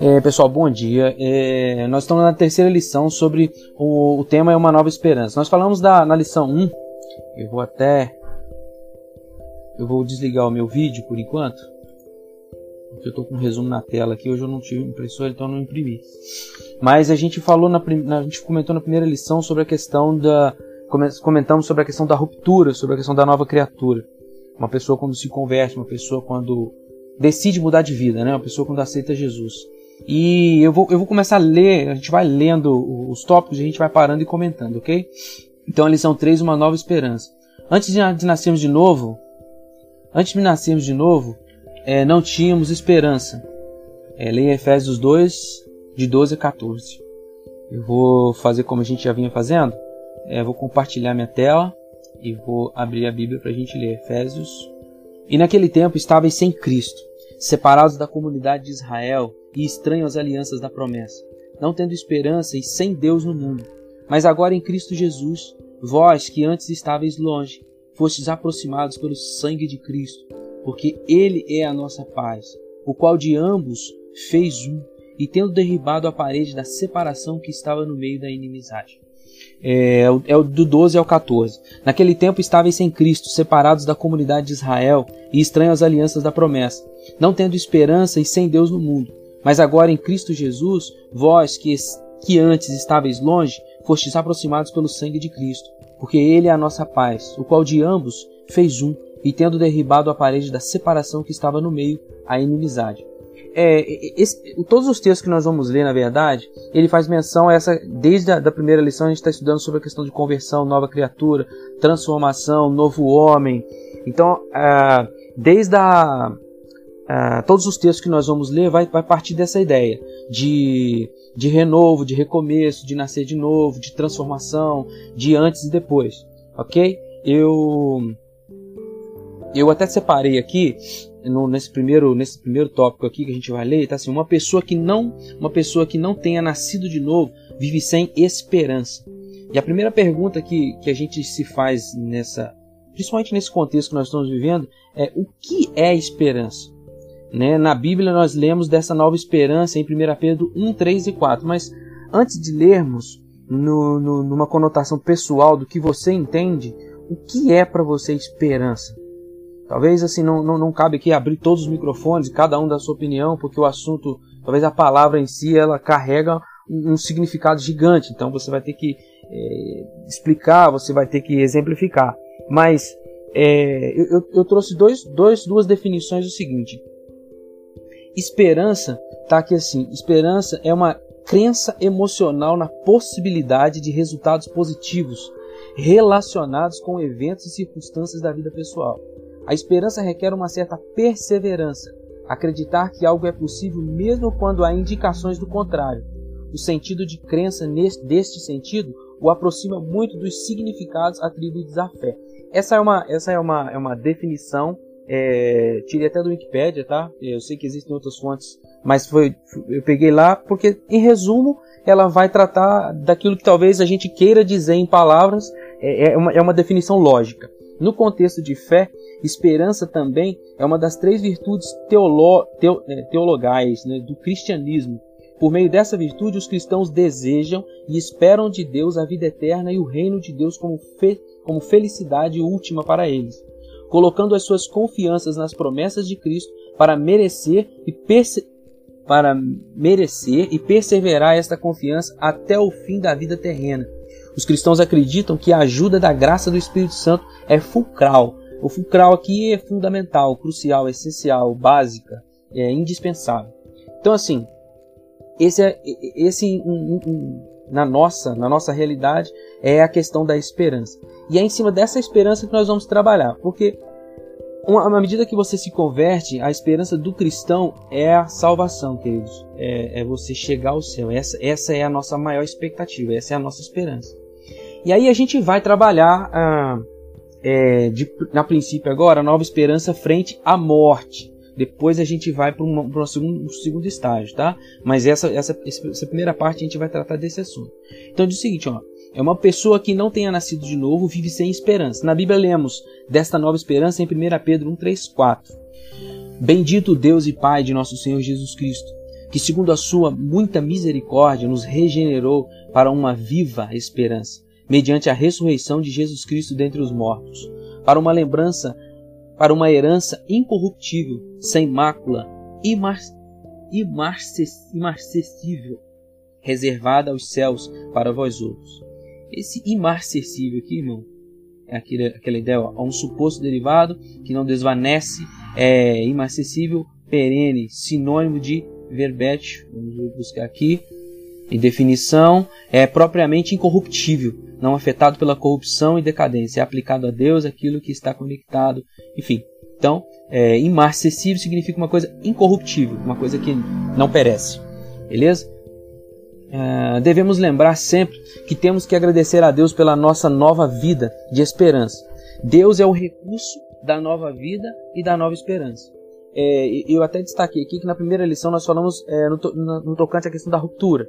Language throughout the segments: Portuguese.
É, pessoal, bom dia. É, nós estamos na terceira lição sobre o, o, tema é uma nova esperança. Nós falamos da, na lição 1. Eu vou até. Eu vou desligar o meu vídeo por enquanto. Porque eu estou com um resumo na tela aqui. Hoje eu não tive impressora, então não imprimi. Mas a gente falou na, a gente comentou na primeira lição sobre a questão da. Comentamos sobre a questão da ruptura, sobre a questão da nova criatura. Uma pessoa quando se converte, uma pessoa quando decide mudar de vida, né? Uma pessoa quando aceita Jesus. E eu vou, eu vou começar a ler, a gente vai lendo os tópicos e a gente vai parando e comentando, ok? Então a lição 3, uma nova esperança. Antes de, nascermos de novo, antes de nascermos de novo, é, não tínhamos esperança. É, leia Efésios 2, de 12 a 14. Eu vou fazer como a gente já vinha fazendo. É, vou compartilhar minha tela e vou abrir a Bíblia para a gente ler Efésios. E naquele tempo estáveis sem Cristo, separados da comunidade de Israel e estranhos às alianças da promessa, não tendo esperança e sem Deus no mundo. Mas agora em Cristo Jesus, vós que antes estáveis longe, fostes aproximados pelo sangue de Cristo, porque Ele é a nossa paz, o qual de ambos fez um, e tendo derribado a parede da separação que estava no meio da inimizade. É, é o do 12 ao 14. Naquele tempo estáveis sem Cristo, separados da comunidade de Israel e estranhos às alianças da promessa, não tendo esperança e sem Deus no mundo. Mas agora em Cristo Jesus, vós que, que antes estáveis longe, fostes aproximados pelo sangue de Cristo, porque Ele é a nossa paz, o qual de ambos fez um, e tendo derribado a parede da separação que estava no meio, a inimizade. É, esse, todos os textos que nós vamos ler, na verdade, ele faz menção a essa, desde a da primeira lição a gente está estudando sobre a questão de conversão, nova criatura, transformação, novo homem. Então, desde a, todos os textos que nós vamos ler vai, vai partir dessa ideia de, de renovo, de recomeço, de nascer de novo, de transformação, de antes e depois, ok? Eu eu até separei aqui no, nesse primeiro nesse primeiro tópico aqui que a gente vai ler, tá assim, uma pessoa que não uma pessoa que não tenha nascido de novo vive sem esperança. E a primeira pergunta que, que a gente se faz nessa principalmente nesse contexto que nós estamos vivendo é o que é esperança? Né? Na Bíblia nós lemos dessa nova esperança em 1 Pedro 1, 3 e 4. Mas antes de lermos, no, no, numa conotação pessoal do que você entende, o que é para você esperança? Talvez assim não, não, não cabe aqui abrir todos os microfones, cada um da sua opinião, porque o assunto, talvez a palavra em si, ela carrega um, um significado gigante. Então você vai ter que é, explicar, você vai ter que exemplificar. Mas é, eu, eu, trouxe dois, dois, duas definições do seguinte: Esperança está aqui assim: esperança é uma crença emocional na possibilidade de resultados positivos relacionados com eventos e circunstâncias da vida pessoal. A esperança requer uma certa perseverança, acreditar que algo é possível mesmo quando há indicações do contrário. O sentido de crença neste, deste sentido o aproxima muito dos significados atribuídos à fé. Essa é uma, essa é uma, é uma definição é, tirei até do Wikipedia, tá? Eu sei que existem outras fontes, mas foi, eu peguei lá porque, em resumo, ela vai tratar daquilo que talvez a gente queira dizer em palavras, é, é, uma, é uma definição lógica. No contexto de fé, esperança também é uma das três virtudes teolo, teo, é, teologais né, do cristianismo. Por meio dessa virtude, os cristãos desejam e esperam de Deus a vida eterna e o reino de Deus como, fe, como felicidade última para eles colocando as suas confianças nas promessas de Cristo para merecer e para merecer e perseverar esta confiança até o fim da vida terrena. Os cristãos acreditam que a ajuda da graça do Espírito Santo é fulcral. O fulcral aqui é fundamental, crucial, essencial, básica, é indispensável. Então assim, esse é esse um, um, na nossa na nossa realidade é a questão da esperança. E é em cima dessa esperança que nós vamos trabalhar, porque uma, medida que você se converte, a esperança do cristão é a salvação, queridos. É, é você chegar ao céu. Essa, essa é a nossa maior expectativa, essa é a nossa esperança. E aí a gente vai trabalhar, ah, é, de, na princípio agora, a nova esperança frente à morte. Depois a gente vai para um segundo, segundo estágio, tá? Mas essa, essa, essa primeira parte a gente vai tratar desse assunto. Então diz o seguinte, ó. É uma pessoa que não tenha nascido de novo, vive sem esperança. Na Bíblia lemos desta nova esperança em 1 Pedro 1, 3, 4. Bendito Deus e Pai de nosso Senhor Jesus Cristo, que segundo a sua muita misericórdia nos regenerou para uma viva esperança, mediante a ressurreição de Jesus Cristo dentre os mortos, para uma lembrança, para uma herança incorruptível, sem mácula, imar, imarcessível, reservada aos céus para vós outros. Esse imarcessível aqui, irmão, é aquele, aquela ideia, ó, um suposto derivado que não desvanece, é imarcessível, perene, sinônimo de verbete, vamos buscar aqui, em definição, é propriamente incorruptível, não afetado pela corrupção e decadência, é aplicado a Deus aquilo que está conectado, enfim. Então, é, imarcessível significa uma coisa incorruptível, uma coisa que não perece, beleza? É, devemos lembrar sempre que temos que agradecer a Deus pela nossa nova vida de esperança. Deus é o recurso da nova vida e da nova esperança. É, eu até destaquei aqui que na primeira lição nós falamos é, no, no, no, tocante à questão da ruptura.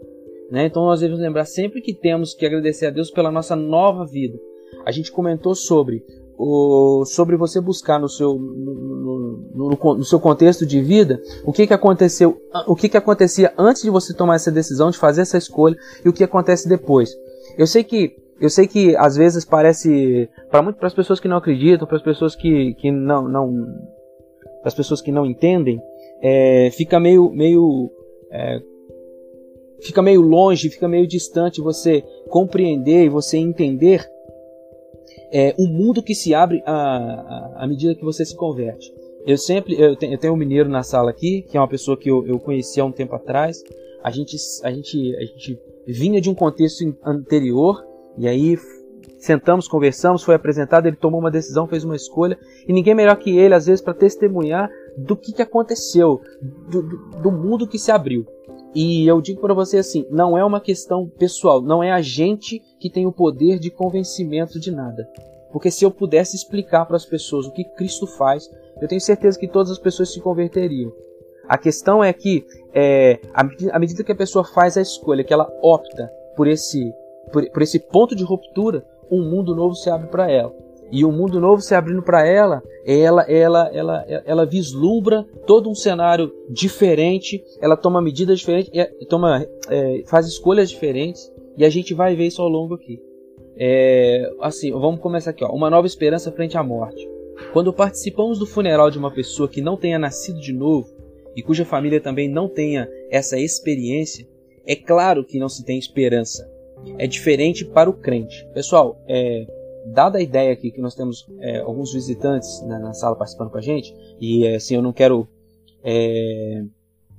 Né? Então nós devemos lembrar sempre que temos que agradecer a Deus pela nossa nova vida. A gente comentou sobre o, sobre você buscar no seu, no, no, no, seu contexto de vida o que, que aconteceu, o que, que acontecia antes de você tomar essa decisão, de fazer essa escolha e o que acontece depois. Eu sei que eu sei que às vezes parece para muito para as pessoas que não acreditam, para as pessoas que, que não não para as pessoas que não entendem, é, fica meio meio é, fica meio longe, fica meio distante você compreender e você entender é, o mundo que se abre à, medida que você se converte. Eu sempre, eu tenho, eu tenho um mineiro na sala aqui, que é uma pessoa que eu, eu conheci há um tempo atrás. A gente, a gente, a gente vinha de um contexto anterior e aí sentamos, conversamos, foi apresentado, ele tomou uma decisão, fez uma escolha e ninguém melhor que ele às vezes para testemunhar do que, que aconteceu, do, do, do mundo que se abriu. E eu digo para você assim, não é uma questão pessoal, não é a gente que tem o poder de convencimento de nada. Porque se eu pudesse explicar para as pessoas o que Cristo faz, eu tenho certeza que todas as pessoas se converteriam. A questão é que, é, à medida que a pessoa faz a escolha, que ela opta por esse, por, por esse ponto de ruptura, um mundo novo se abre para ela e o mundo novo se abrindo para ela, ela, ela, ela, ela vislumbra todo um cenário diferente, ela toma medidas diferentes, toma, é, faz escolhas diferentes e a gente vai ver isso ao longo aqui. É, assim, vamos começar aqui, ó, uma nova esperança frente à morte. Quando participamos do funeral de uma pessoa que não tenha nascido de novo e cuja família também não tenha essa experiência, é claro que não se tem esperança. É diferente para o crente. Pessoal, é, dada a ideia aqui que nós temos é, alguns visitantes na, na, sala participando com a gente, e assim, eu não quero. É,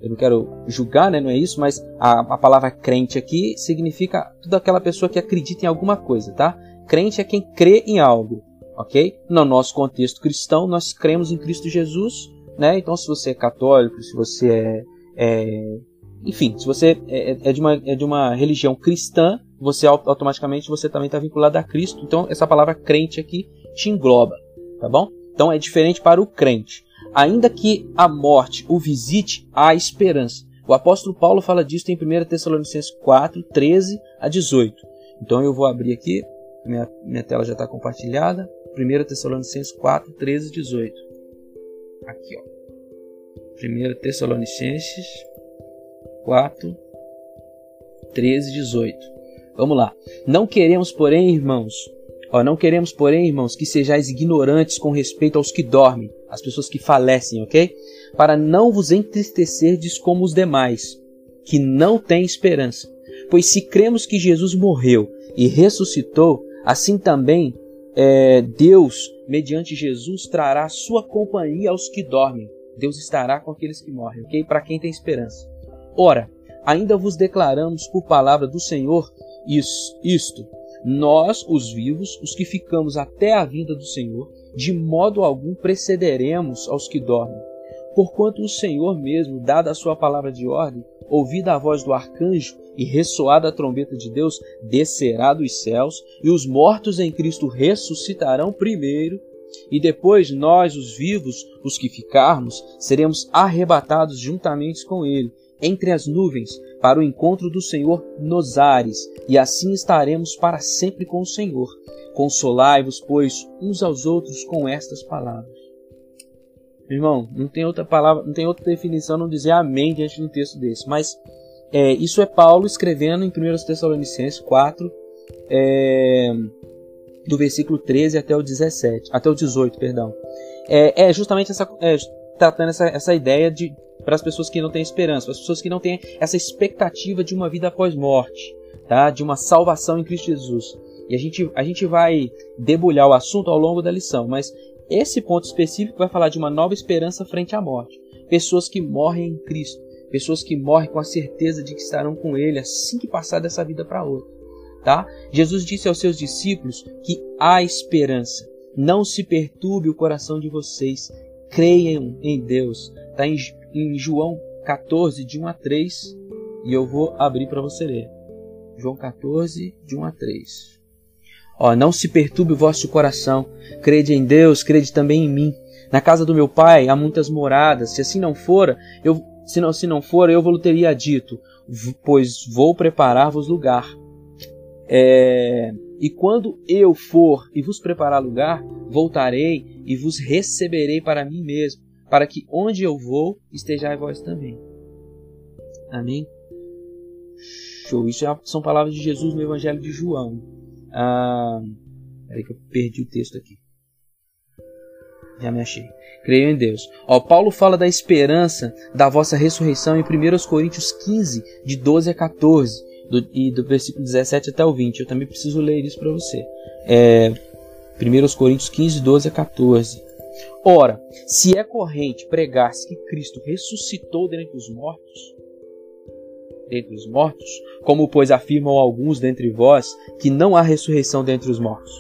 eu não quero julgar, né, não é isso, mas a, a palavra crente aqui significa toda aquela pessoa que acredita em alguma coisa, tá? Crente é quem crê em algo, ok? No nosso contexto cristão, nós cremos em Cristo Jesus, né? Então, se você é católico, se você é, é enfim, se você é, é, é, de uma, é de uma religião cristã, você automaticamente você também está vinculado a Cristo. Então essa palavra crente aqui te engloba, tá bom? Então é diferente para o crente. Ainda que a morte o visite, há esperança. O apóstolo Paulo fala disso em 1 Tessalonicenses 4, 13 a 18. Então eu vou abrir aqui, minha, minha tela já está compartilhada. 1 Tessalonicenses 4, 13 a 18. Aqui, ó. 1 Tessalonicenses 4, 13 18. Vamos lá. Não queremos, porém, irmãos, ó, não queremos, porém, irmãos, que sejais ignorantes com respeito aos que dormem, as pessoas que falecem, ok? Para não vos entristecerdes como os demais, que não têm esperança. Pois se cremos que Jesus morreu e ressuscitou, assim também é, Deus, mediante Jesus, trará sua companhia aos que dormem. Deus estará com aqueles que morrem, ok? Para quem tem esperança. Ora, ainda vos declaramos por palavra do Senhor isto, nós, os vivos, os que ficamos até a vinda do Senhor, de modo algum precederemos aos que dormem. Porquanto o Senhor mesmo, dada a sua palavra de ordem, ouvida a voz do arcanjo e ressoada a trombeta de Deus, descerá dos céus, e os mortos em Cristo ressuscitarão primeiro, e depois nós, os vivos, os que ficarmos, seremos arrebatados juntamente com ele entre as nuvens para o encontro do Senhor nos ares, e assim estaremos para sempre com o Senhor. Consolai-vos, pois, uns aos outros com estas palavras. Irmão, não tem outra palavra, não tem outra definição não dizer amém diante de um texto desse. Mas é, isso é Paulo escrevendo em 1 Tessalonicenses 4, é, do versículo 13 até o 17, até o 18, perdão. É, é justamente essa, é, tratando essa, essa ideia de para as pessoas que não têm esperança, para as pessoas que não têm essa expectativa de uma vida após morte, tá? de uma salvação em Cristo Jesus. E a gente, a gente vai debulhar o assunto ao longo da lição, mas esse ponto específico vai falar de uma nova esperança frente à morte. Pessoas que morrem em Cristo, pessoas que morrem com a certeza de que estarão com Ele assim que passar dessa vida para outra. Tá? Jesus disse aos seus discípulos que há esperança. Não se perturbe o coração de vocês. Creiam em Deus. Está em, em João 14, de 1 a 3. E eu vou abrir para você ler. João 14, de 1 a 3. Ó, não se perturbe o vosso coração. Crede em Deus, crede também em mim. Na casa do meu pai há muitas moradas. Se assim não fora, eu se não se não for, eu vos teria dito, pois vou preparar-vos lugar. É, e quando eu for e vos preparar lugar, voltarei e vos receberei para mim mesmo, para que onde eu vou estejais vós também. Amém? Show. Isso é são palavras de Jesus no Evangelho de João. Ah, peraí que eu perdi o texto aqui. Já me achei. Creio em Deus. Ó, Paulo fala da esperança da vossa ressurreição em 1 Coríntios 15, de 12 a 14, do, e do versículo 17 até o 20. Eu também preciso ler isso para você. É, 1 Coríntios 15, 12 a 14. Ora, se é corrente pregar-se que Cristo ressuscitou dentre os mortos, dentre os mortos, como pois afirmam alguns dentre vós que não há ressurreição dentre os mortos.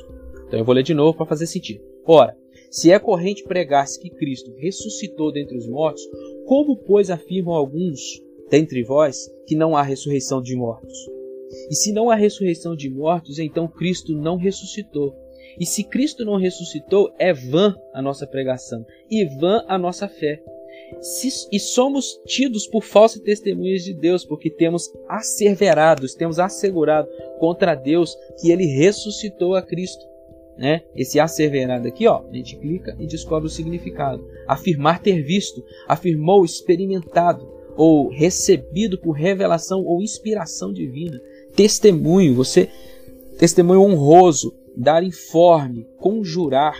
Então eu vou ler de novo para fazer sentido. Ora, se é corrente pregar-se que Cristo ressuscitou dentre os mortos, como pois afirmam alguns dentre vós que não há ressurreição de mortos? E se não há ressurreição de mortos, então Cristo não ressuscitou. E se Cristo não ressuscitou, é vã a nossa pregação e vã a nossa fé e somos tidos por falsas testemunhas de Deus, porque temos asseverados, temos assegurado contra Deus que ele ressuscitou a Cristo. Né? Esse asseverado aqui, ó, a gente clica e descobre o significado. Afirmar ter visto, afirmou experimentado ou recebido por revelação ou inspiração divina. Testemunho, você testemunho honroso, dar informe, conjurar.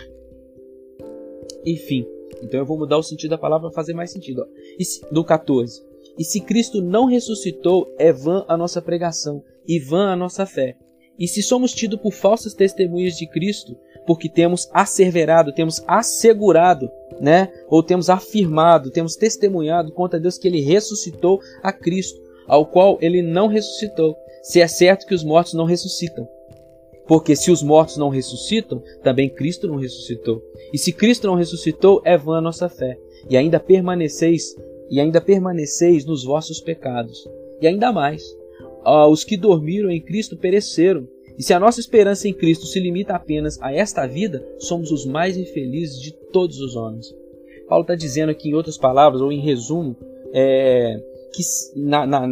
Enfim, então eu vou mudar o sentido da palavra para fazer mais sentido. Se, do 14. E se Cristo não ressuscitou, é vã a nossa pregação e vã a nossa fé. E se somos tidos por falsas testemunhas de Cristo, porque temos asseverado, temos assegurado, né? Ou temos afirmado, temos testemunhado contra Deus que ele ressuscitou a Cristo, ao qual ele não ressuscitou. Se é certo que os mortos não ressuscitam. Porque se os mortos não ressuscitam, também Cristo não ressuscitou. E se Cristo não ressuscitou, é vã a nossa fé. E ainda permaneceis, e ainda permaneceis nos vossos pecados. E ainda mais, os que dormiram em Cristo pereceram. E se a nossa esperança em Cristo se limita apenas a esta vida, somos os mais infelizes de todos os homens. Paulo está dizendo aqui, em outras palavras, ou em resumo, é, que na, na,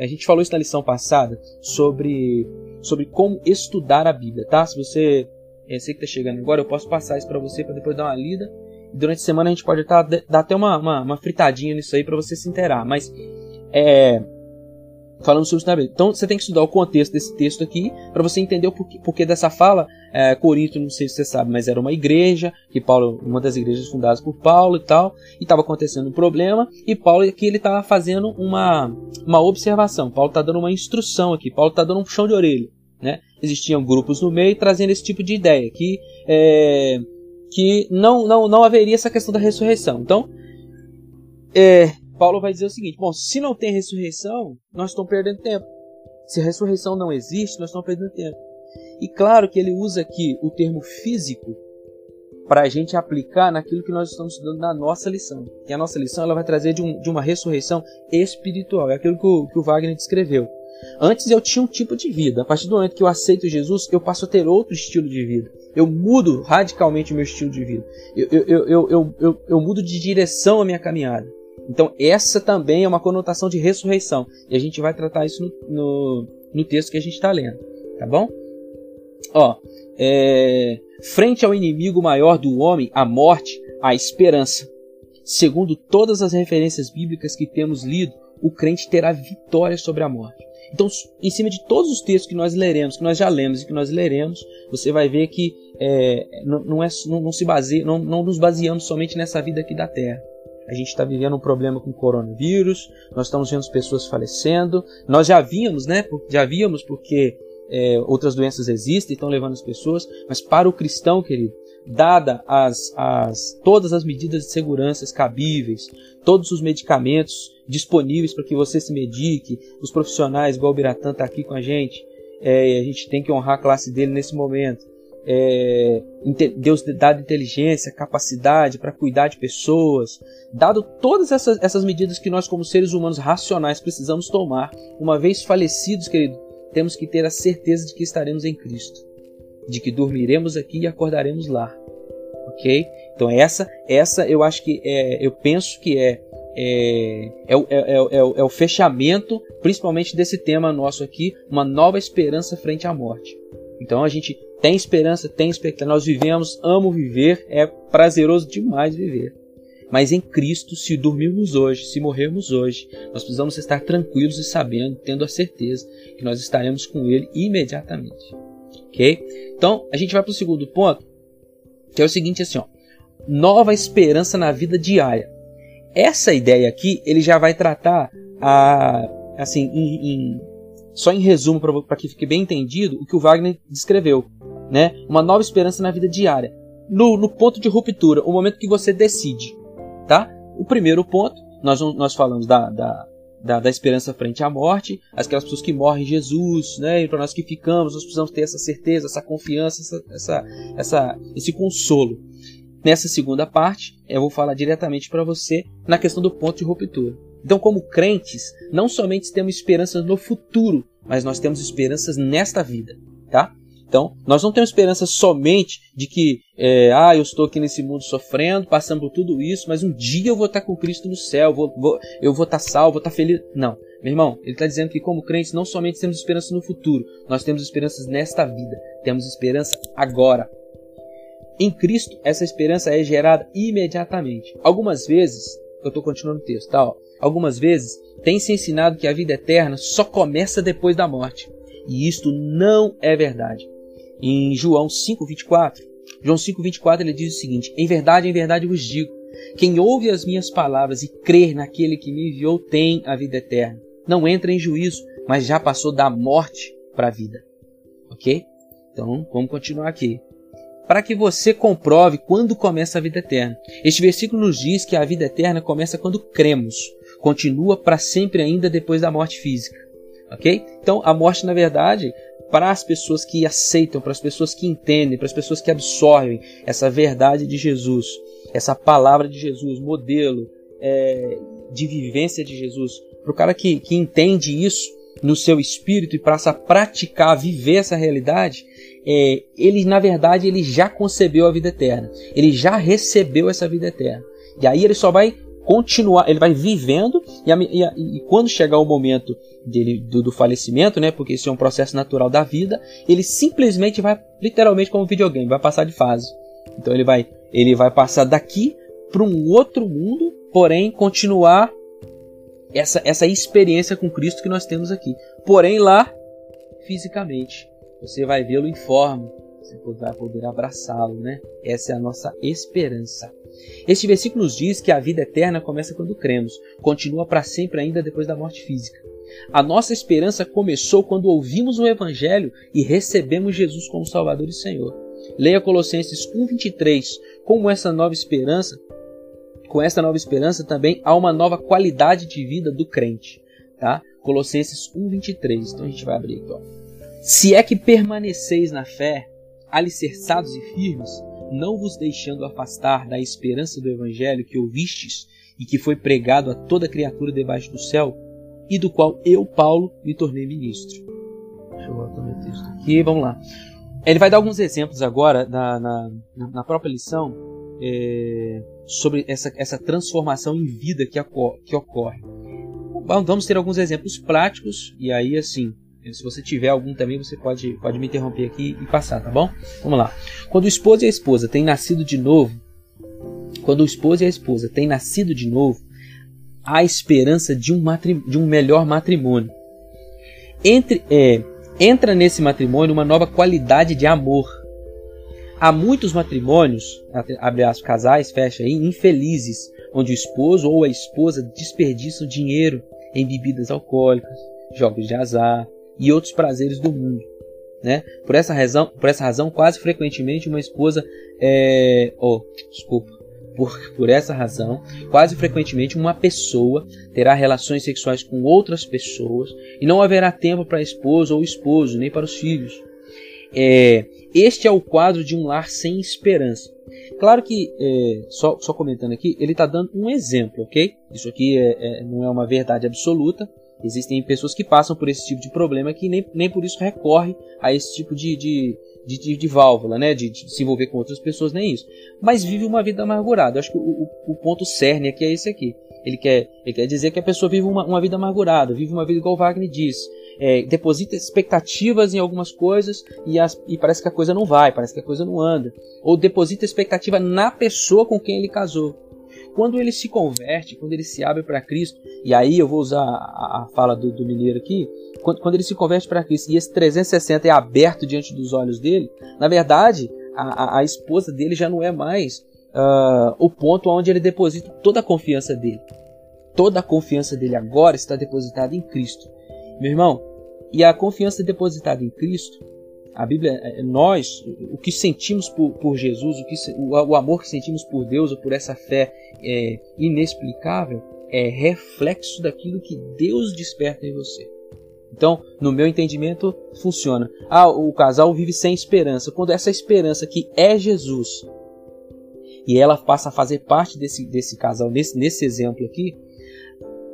a gente falou isso na lição passada sobre sobre como estudar a Bíblia, tá? Se você é, sei que está chegando agora, eu posso passar isso para você para depois dar uma lida. E durante a semana a gente pode tá, dar até uma, uma, uma fritadinha nisso aí para você se inteirar. Mas é, falando sobre Bíblia. Então você tem que estudar o contexto desse texto aqui para você entender o porquê, porquê dessa fala. É, Corinto, não sei se você sabe, mas era uma igreja, que Paulo, uma das igrejas fundadas por Paulo e tal, e estava acontecendo um problema, e Paulo aqui ele estava fazendo uma, uma observação. Paulo está dando uma instrução aqui, Paulo está dando um puxão de orelha. Né? Existiam grupos no meio trazendo esse tipo de ideia, que, é, que não, não, não haveria essa questão da ressurreição. Então, é, Paulo vai dizer o seguinte: bom, se não tem ressurreição, nós estamos perdendo tempo. Se a ressurreição não existe, nós estamos perdendo tempo. E claro que ele usa aqui o termo físico para a gente aplicar naquilo que nós estamos estudando na nossa lição. E a nossa lição ela vai trazer de, um, de uma ressurreição espiritual. É aquilo que o, que o Wagner descreveu. Antes eu tinha um tipo de vida. A partir do momento que eu aceito Jesus, eu passo a ter outro estilo de vida. Eu mudo radicalmente o meu estilo de vida. Eu, eu, eu, eu, eu, eu mudo de direção a minha caminhada. Então, essa também é uma conotação de ressurreição. E a gente vai tratar isso no, no, no texto que a gente está lendo. Tá bom? Ó, é, frente ao inimigo maior do homem, a morte, a esperança. segundo todas as referências bíblicas que temos lido, o crente terá vitória sobre a morte. Então, em cima de todos os textos que nós leremos, que nós já lemos e que nós leremos, você vai ver que é, não, não, é, não, não, se baseia, não, não nos baseamos somente nessa vida aqui da Terra. A gente está vivendo um problema com o coronavírus, nós estamos vendo pessoas falecendo. Nós já víamos, né? Já víamos porque é, outras doenças existem, estão levando as pessoas, mas para o cristão, querido, dada as, as, todas as medidas de segurança cabíveis, todos os medicamentos disponíveis para que você se medique, os profissionais, igual o Biratã está aqui com a gente, é, a gente tem que honrar a classe dele nesse momento. É, Deus dado inteligência, capacidade para cuidar de pessoas, dado todas essas, essas medidas que nós, como seres humanos racionais, precisamos tomar, uma vez falecidos, querido, temos que ter a certeza de que estaremos em Cristo, de que dormiremos aqui e acordaremos lá, ok? Então essa, essa eu acho que é, eu penso que é é, é, é, é, é, o fechamento, principalmente desse tema nosso aqui, uma nova esperança frente à morte. Então a gente tem esperança, tem expectativa, nós vivemos, amo viver, é prazeroso demais viver. Mas em Cristo, se dormirmos hoje, se morrermos hoje, nós precisamos estar tranquilos e sabendo, tendo a certeza que nós estaremos com Ele imediatamente. Ok? Então, a gente vai para o segundo ponto, que é o seguinte assim, ó, nova esperança na vida diária. Essa ideia aqui, ele já vai tratar a, assim, em, em, só em resumo para que fique bem entendido o que o Wagner descreveu, né? Uma nova esperança na vida diária. No, no ponto de ruptura, o momento que você decide, tá? O primeiro ponto, nós, nós falamos da, da, da, da, esperança frente à morte, aquelas pessoas que morrem em Jesus, né? E para nós que ficamos, nós precisamos ter essa certeza, essa confiança, essa, essa, essa, esse consolo. Nessa segunda parte, eu vou falar diretamente para você na questão do ponto de ruptura. Então, como crentes, não somente temos esperanças no futuro, mas nós temos esperanças nesta vida, tá? Então, nós não temos esperança somente de que, é, ah, eu estou aqui nesse mundo sofrendo, passando por tudo isso, mas um dia eu vou estar com Cristo no céu, vou, vou, eu vou estar salvo, vou estar feliz. Não, meu irmão, ele está dizendo que como crentes não somente temos esperança no futuro, nós temos esperanças nesta vida, temos esperança agora. Em Cristo, essa esperança é gerada imediatamente. Algumas vezes, eu estou continuando o texto, tá? Ó, algumas vezes tem se ensinado que a vida eterna só começa depois da morte. E isto não é verdade em João 5:24. João 5:24 ele diz o seguinte: Em verdade, em verdade vos digo, quem ouve as minhas palavras e crer naquele que me enviou tem a vida eterna. Não entra em juízo, mas já passou da morte para a vida. OK? Então, vamos continuar aqui. Para que você comprove quando começa a vida eterna. Este versículo nos diz que a vida eterna começa quando cremos, continua para sempre ainda depois da morte física. Ok? Então, a morte, na verdade, para as pessoas que aceitam, para as pessoas que entendem, para as pessoas que absorvem essa verdade de Jesus, essa palavra de Jesus, modelo é, de vivência de Jesus, para o cara que, que entende isso no seu espírito e passa a praticar, viver essa realidade, é, ele na verdade ele já concebeu a vida eterna, ele já recebeu essa vida eterna. E aí ele só vai continuar, ele vai vivendo e, a, e, a, e quando chegar o momento dele do, do, falecimento, né? Porque isso é um processo natural da vida, ele simplesmente vai literalmente como videogame, vai passar de fase. Então ele vai ele vai passar daqui para um outro mundo, porém continuar essa essa experiência com Cristo que nós temos aqui. Porém lá fisicamente, você vai vê-lo em forma, você vai poder abraçá-lo, né? Essa é a nossa esperança. Este versículo nos diz que a vida eterna começa quando cremos, continua para sempre ainda depois da morte física. A nossa esperança começou quando ouvimos o Evangelho e recebemos Jesus como Salvador e Senhor. Leia Colossenses 1:23. Como essa nova esperança, com essa nova esperança também há uma nova qualidade de vida do crente, tá? Colossenses 1:23. Então a gente vai abrir aqui, ó. Se é que permaneceis na fé, alicerçados e firmes, não vos deixando afastar da esperança do evangelho que ouvistes e que foi pregado a toda criatura debaixo do céu, e do qual eu, Paulo, me tornei ministro. Deixa eu meu texto aqui, vamos lá. Ele vai dar alguns exemplos agora na, na, na própria lição é, sobre essa, essa transformação em vida que, que ocorre. Vamos ter alguns exemplos práticos e aí assim se você tiver algum também, você pode, pode me interromper aqui e passar, tá bom? Vamos lá. Quando o esposo e a esposa têm nascido de novo, quando o esposo e a esposa têm nascido de novo, há esperança de um, de um melhor matrimônio. Entre, é, entra nesse matrimônio uma nova qualidade de amor. Há muitos matrimônios, abre as casais, fecha aí, infelizes, onde o esposo ou a esposa desperdiçam dinheiro em bebidas alcoólicas, jogos de azar e outros prazeres do mundo. Né? Por, essa razão, por essa razão, quase frequentemente uma esposa é, oh, desculpa, por, por essa razão, quase frequentemente uma pessoa terá relações sexuais com outras pessoas e não haverá tempo para a esposa ou esposo, nem para os filhos. É, este é o quadro de um lar sem esperança. Claro que, é, só, só, comentando aqui, ele está dando um exemplo, ok? Isso aqui é, é, não é uma verdade absoluta. Existem pessoas que passam por esse tipo de problema que nem, nem por isso recorre a esse tipo de, de, de, de, de válvula, né? De, de, se envolver com outras pessoas, nem isso. Mas vive uma vida amargurada. Acho que o, o, o, ponto cerne aqui é esse aqui. Ele quer, ele quer dizer que a pessoa vive uma, uma vida amargurada, vive uma vida igual Wagner disse é, deposita expectativas em algumas coisas e, as, e parece que a coisa não vai, parece que a coisa não anda. Ou deposita expectativa na pessoa com quem ele casou. Quando ele se converte, quando ele se abre para Cristo, e aí eu vou usar a, a fala do, do, mineiro aqui, quando, quando ele se converte para Cristo e esse 360 é aberto diante dos olhos dele, na verdade, a, a, a esposa dele já não é mais uh, o ponto onde ele deposita toda a confiança dele. Toda a confiança dele agora está depositada em Cristo. Meu irmão, e a confiança depositada em Cristo, a Bíblia, é, é, nós, o que sentimos por, por Jesus, o, que, o, o, amor que sentimos por Deus ou por essa fé é, inexplicável, é reflexo daquilo que Deus desperta em você. Então, no meu entendimento, funciona. Ah, o casal vive sem esperança. Quando essa esperança que é Jesus e ela passa a fazer parte desse, desse casal, nesse, nesse exemplo aqui,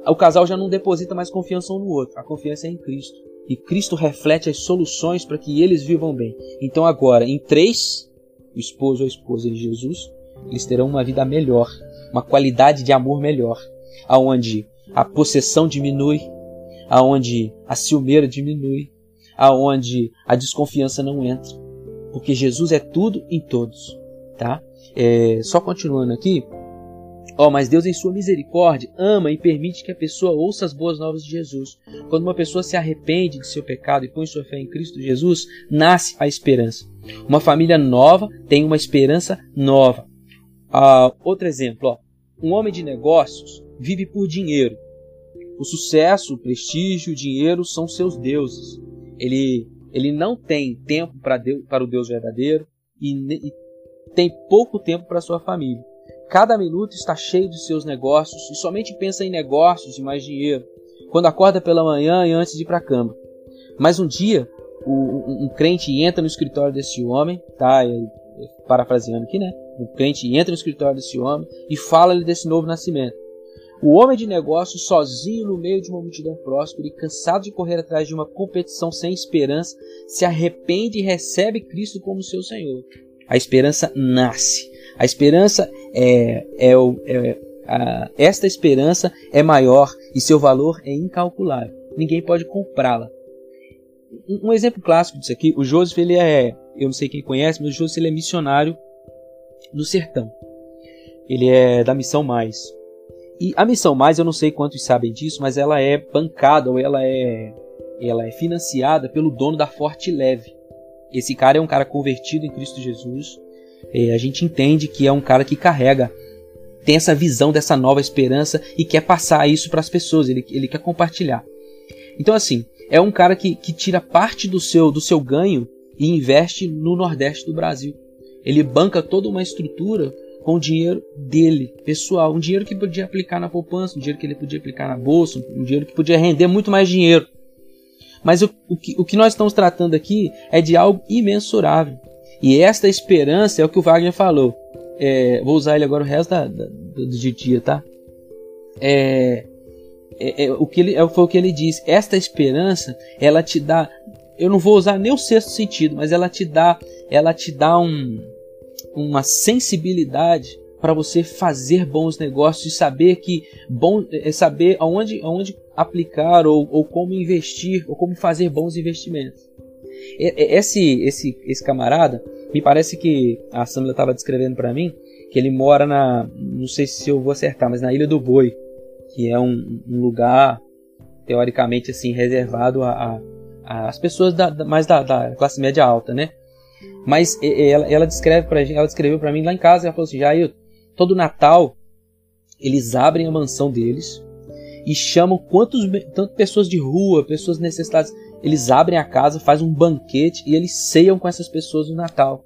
o casal já não deposita mais confiança um no outro. A confiança é em Cristo. E Cristo reflete as soluções para que eles vivam bem. Então agora, em três, o esposo ou a esposa de Jesus, eles terão uma vida melhor, uma qualidade de amor melhor, aonde a possessão diminui, aonde a ciumeira diminui, aonde a desconfiança não entra, porque Jesus é tudo em todos, tá? É, só continuando aqui, Oh, mas Deus, em sua misericórdia, ama e permite que a pessoa ouça as boas novas de Jesus. Quando uma pessoa se arrepende de seu pecado e põe sua fé em Cristo Jesus, nasce a esperança. Uma família nova tem uma esperança nova. Ah, outro exemplo: ó. um homem de negócios vive por dinheiro. O sucesso, o prestígio, o dinheiro são seus deuses. Ele, ele não tem tempo para, para o Deus verdadeiro e, e tem pouco tempo para sua família. Cada minuto está cheio de seus negócios e somente pensa em negócios e mais dinheiro quando acorda pela manhã e antes de ir para a cama. Mas um dia, o, um, um, crente entra no escritório desse homem, tá? Parafraseando aqui, né? Um crente entra no escritório desse homem e fala-lhe desse novo nascimento. O homem de negócios, sozinho no meio de uma multidão próspera e cansado de correr atrás de uma competição sem esperança, se arrepende e recebe Cristo como seu Senhor. A esperança nasce. A esperança é, é, é a, esta esperança é maior e seu valor é incalculável. Ninguém pode comprá-la. Um, um, exemplo clássico disso aqui, o Joseph ele é, eu não sei quem conhece, mas o Joseph ele é missionário no sertão. Ele é da missão mais. E a missão mais, eu não sei quantos sabem disso, mas ela é bancada ou ela é ela é financiada pelo dono da Forte Leve. Esse cara é um cara convertido em Cristo Jesus. É, a gente entende que é um cara que carrega, tem essa visão dessa nova esperança e quer passar isso para as pessoas, ele, ele quer compartilhar. Então, assim, é um cara que, que tira parte do seu, do seu ganho e investe no Nordeste do Brasil. Ele banca toda uma estrutura com o dinheiro dele, pessoal. Um dinheiro que podia aplicar na poupança, um dinheiro que ele podia aplicar na bolsa, um dinheiro que podia render muito mais dinheiro. Mas o, o, que, o que nós estamos tratando aqui é de algo imensurável. E esta esperança é o que o Wagner falou. É, vou usar ele agora o resto da, da, do dia, tá? É, é, é, o que ele, é, foi o que ele disse. Esta esperança, ela te dá. Eu não vou usar nem o sexto sentido, mas ela te dá, ela te dá um, uma sensibilidade para você fazer bons negócios e saber que bom é saber aonde, aonde aplicar ou, ou como investir ou como fazer bons investimentos. Esse, esse, esse camarada, me parece que a Samila estava descrevendo para mim, que ele mora na, não sei se eu vou acertar, mas na Ilha do Boi, que é um, um lugar teoricamente assim reservado a, a, a as pessoas da, da, mais da, da, classe média alta, né? Mas ela, ela descreve para ela descreveu para mim lá em casa, ela falou assim, Jair, todo Natal eles abrem a mansão deles e chamam quantos tanto pessoas de rua, pessoas necessitadas, eles abrem a casa, fazem um banquete e eles ceiam com essas pessoas no Natal.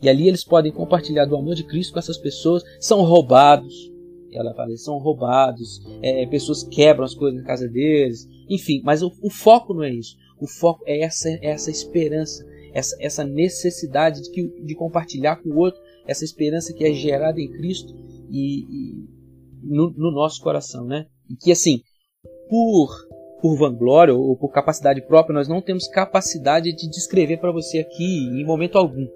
E ali eles podem compartilhar do amor de Cristo com essas pessoas, são roubados. Ela fala, são roubados, é, pessoas quebram as coisas na casa deles, enfim, mas o, o foco não é isso. O foco é essa, é essa esperança, essa, essa necessidade de, que, de compartilhar com o outro, essa esperança que é gerada em Cristo e, e no, no, nosso coração, né? E que assim, por por vanglória ou por capacidade própria, nós não temos capacidade de descrever para você aqui em momento algum,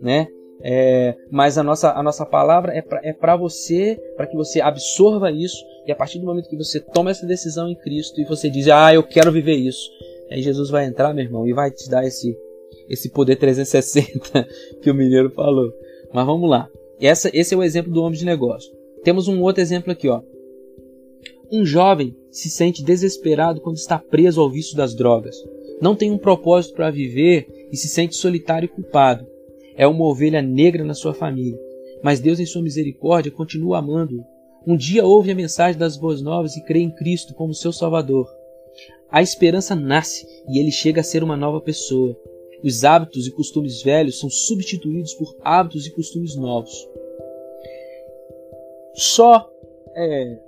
né? É, mas a nossa, a nossa palavra é para é você, para que você absorva isso, e a partir do momento que você toma essa decisão em Cristo e você diz, ah, eu quero viver isso, aí Jesus vai entrar, meu irmão, e vai te dar esse, esse poder 360 que o mineiro falou. Mas vamos lá. Essa, esse é o exemplo do homem de negócio. Temos um outro exemplo aqui, ó. Um jovem se sente desesperado quando está preso ao vício das drogas. Não tem um propósito para viver e se sente solitário e culpado. É uma ovelha negra na sua família. Mas Deus, em sua misericórdia, continua amando-o. Um dia ouve a mensagem das boas novas e crê em Cristo como seu Salvador. A esperança nasce e ele chega a ser uma nova pessoa. Os hábitos e costumes velhos são substituídos por hábitos e costumes novos. Só é,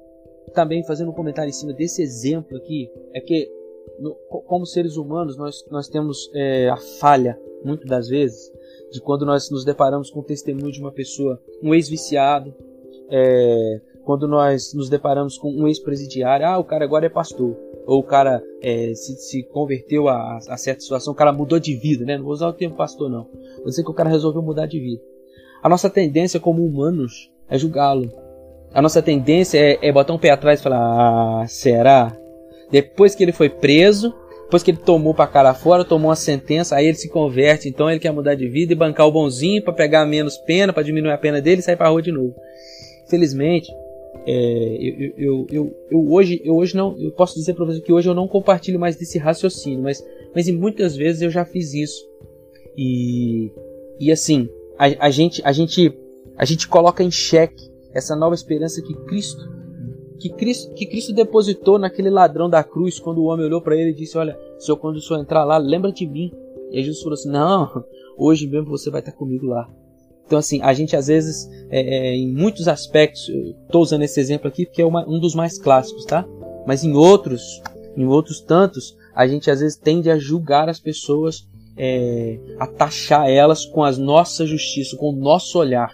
também fazendo um comentário em cima desse exemplo aqui, é que no, como seres humanos nós, nós temos é, a falha, muitas das vezes, de quando nós nos deparamos com o testemunho de uma pessoa, um ex-viciado, é, quando nós nos deparamos com um ex-presidiário, ah, o cara agora é pastor, ou o cara é, se, se, converteu a, a, certa situação, o cara mudou de vida, né? Não vou usar o termo pastor, não. Vou dizer que o cara resolveu mudar de vida. A nossa tendência como humanos é julgá-lo. A nossa tendência é, é botar um pé atrás e falar, ah, será? Depois que ele foi preso, depois que ele tomou pra cara fora, tomou uma sentença, aí ele se converte, então ele quer mudar de vida e bancar o bonzinho para pegar menos pena, para diminuir a pena dele e sair pra rua de novo. Felizmente, é, eu, eu, eu, eu, hoje, eu hoje não, eu posso dizer para você que hoje eu não compartilho mais desse raciocínio, mas, mas muitas vezes eu já fiz isso. E, e assim, a, a, gente, a, gente, a gente coloca em xeque essa nova esperança que Cristo que Cristo, que Cristo depositou naquele ladrão da cruz, quando o homem olhou para ele e disse: Olha, Senhor, quando o Senhor entrar lá, lembra de mim. E Jesus falou assim: Não, hoje mesmo você vai estar comigo lá. Então, assim, a gente às vezes, é, é, em muitos aspectos, estou usando esse exemplo aqui porque é uma, um dos mais clássicos, tá? Mas em outros, em outros tantos, a gente às vezes tende a julgar as pessoas, é, a taxar elas com a nossa justiça, com o nosso olhar.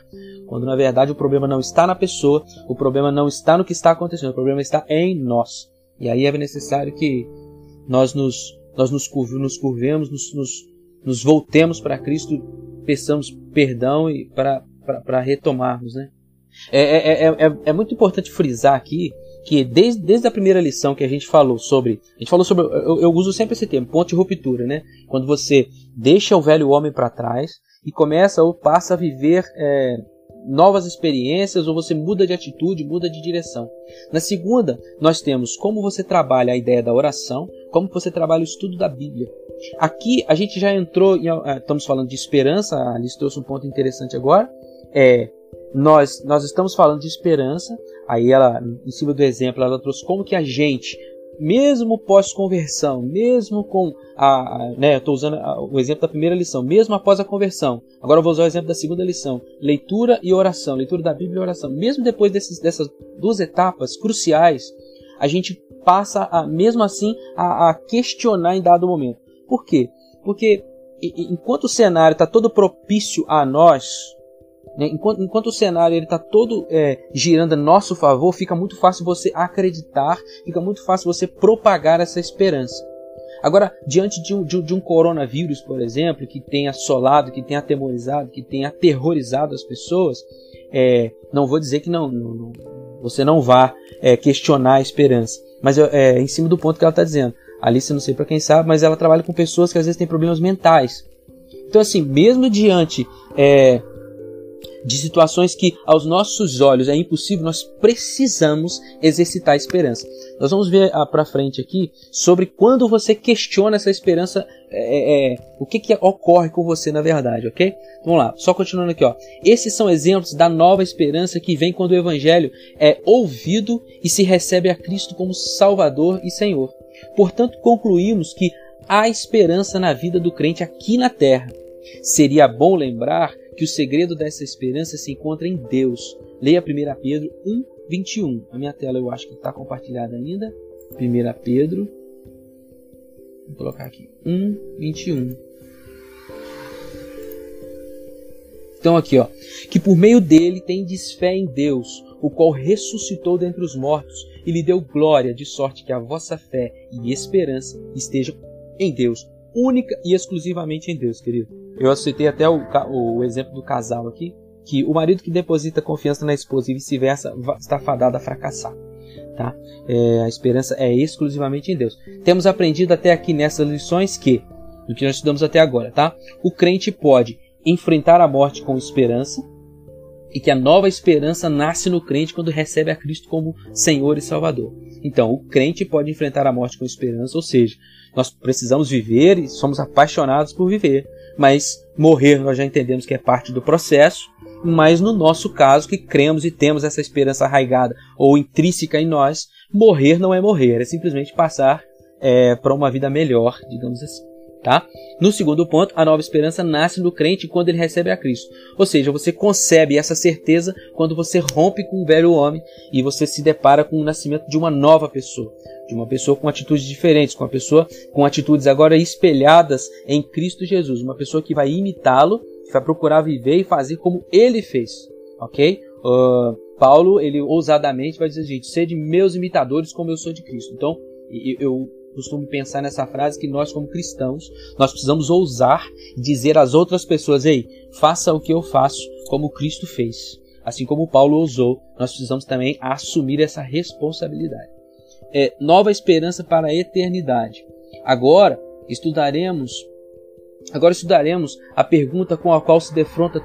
Quando na verdade o problema não está na pessoa, o problema não está no que está acontecendo, o problema está em nós. E aí é necessário que nós nos, nós nos, nos curvemos, nos, nos, nos voltemos para Cristo, peçamos perdão e para retomarmos. Né? É, é, é, é, é muito importante frisar aqui que desde, desde a primeira lição que a gente falou sobre. A gente falou sobre. Eu, eu uso sempre esse termo, ponto de ruptura, né? Quando você deixa o velho homem para trás e começa ou passa a viver é, novas experiências ou você muda de atitude, muda de direção. Na segunda, nós temos como você trabalha a ideia da oração, como você trabalha o estudo da Bíblia. Aqui a gente já entrou, em, eh, estamos falando de esperança, a Alice trouxe um ponto interessante agora. É, nós, nós estamos falando de esperança, aí ela, em cima do exemplo, ela trouxe como que a gente mesmo pós-conversão, mesmo com a, né, estou usando o exemplo da primeira lição, mesmo após a conversão. Agora eu vou usar o exemplo da segunda lição, leitura e oração, leitura da Bíblia e oração. Mesmo depois desses, dessas duas etapas cruciais, a gente passa, a, mesmo assim, a, a questionar em dado momento. Por quê? Porque enquanto o cenário está todo propício a nós, né? Enquanto, enquanto, o cenário está todo é, girando a nosso favor, fica muito fácil você acreditar, fica muito fácil você propagar essa esperança. Agora, diante de um, de, de um coronavírus, por exemplo, que tem assolado, que tem atemorizado, que tem aterrorizado as pessoas, é, não vou dizer que não, não, você não vá é, questionar a esperança, mas é, em cima do ponto que ela está dizendo. Alice, não sei para quem sabe, mas ela trabalha com pessoas que às vezes têm problemas mentais. Então, assim, mesmo diante é, de situações que aos nossos olhos é impossível, nós precisamos exercitar a esperança. Nós vamos ver ah, para frente aqui sobre quando você questiona essa esperança, é, é, é, o que, que ocorre com você na verdade, ok? Vamos lá, só continuando aqui, ó. Esses são exemplos da nova esperança que vem quando o evangelho é ouvido e se recebe a Cristo como Salvador e Senhor. Portanto, concluímos que há esperança na vida do crente aqui na terra. Seria bom lembrar que o segredo dessa esperança se encontra em Deus. Leia 1 Pedro 1, 21. A minha tela eu acho que está compartilhada ainda. 1 Pedro. Vou colocar aqui. 1, 21. Então aqui, ó, que por meio dele tendes fé em Deus, o qual ressuscitou dentre os mortos e lhe deu glória, de sorte que a vossa fé e esperança estejam em Deus, única e exclusivamente em Deus, querido. Eu citei até o, o exemplo do casal aqui, que o marido que deposita confiança na esposa e vice-versa está fadado a fracassar. Tá? É, a esperança é exclusivamente em Deus. Temos aprendido até aqui nessas lições que, do que nós estudamos até agora, tá? o crente pode enfrentar a morte com esperança e que a nova esperança nasce no crente quando recebe a Cristo como Senhor e Salvador. Então, o crente pode enfrentar a morte com esperança, ou seja, nós precisamos viver e somos apaixonados por viver, mas morrer nós já entendemos que é parte do processo, mas no nosso caso, que cremos e temos essa esperança arraigada ou intrínseca em nós, morrer não é morrer, é simplesmente passar é, para uma vida melhor, digamos assim. Tá? No segundo ponto, a nova esperança nasce no crente quando ele recebe a Cristo. Ou seja, você concebe essa certeza quando você rompe com o velho homem e você se depara com o nascimento de uma nova pessoa de uma pessoa com atitudes diferentes, com uma pessoa com atitudes agora espelhadas em Cristo Jesus, uma pessoa que vai imitá-lo, que vai procurar viver e fazer como ele fez, ok? Uh, Paulo, ele ousadamente vai dizer, gente, sede meus imitadores como eu sou de Cristo. Então, eu costumo pensar nessa frase que nós, como cristãos, nós precisamos ousar dizer às outras pessoas, ei, faça o que eu faço, como Cristo fez. Assim como Paulo ousou, nós precisamos também assumir essa responsabilidade é, nova esperança para a eternidade. Agora estudaremos, agora estudaremos a pergunta com a qual se defronta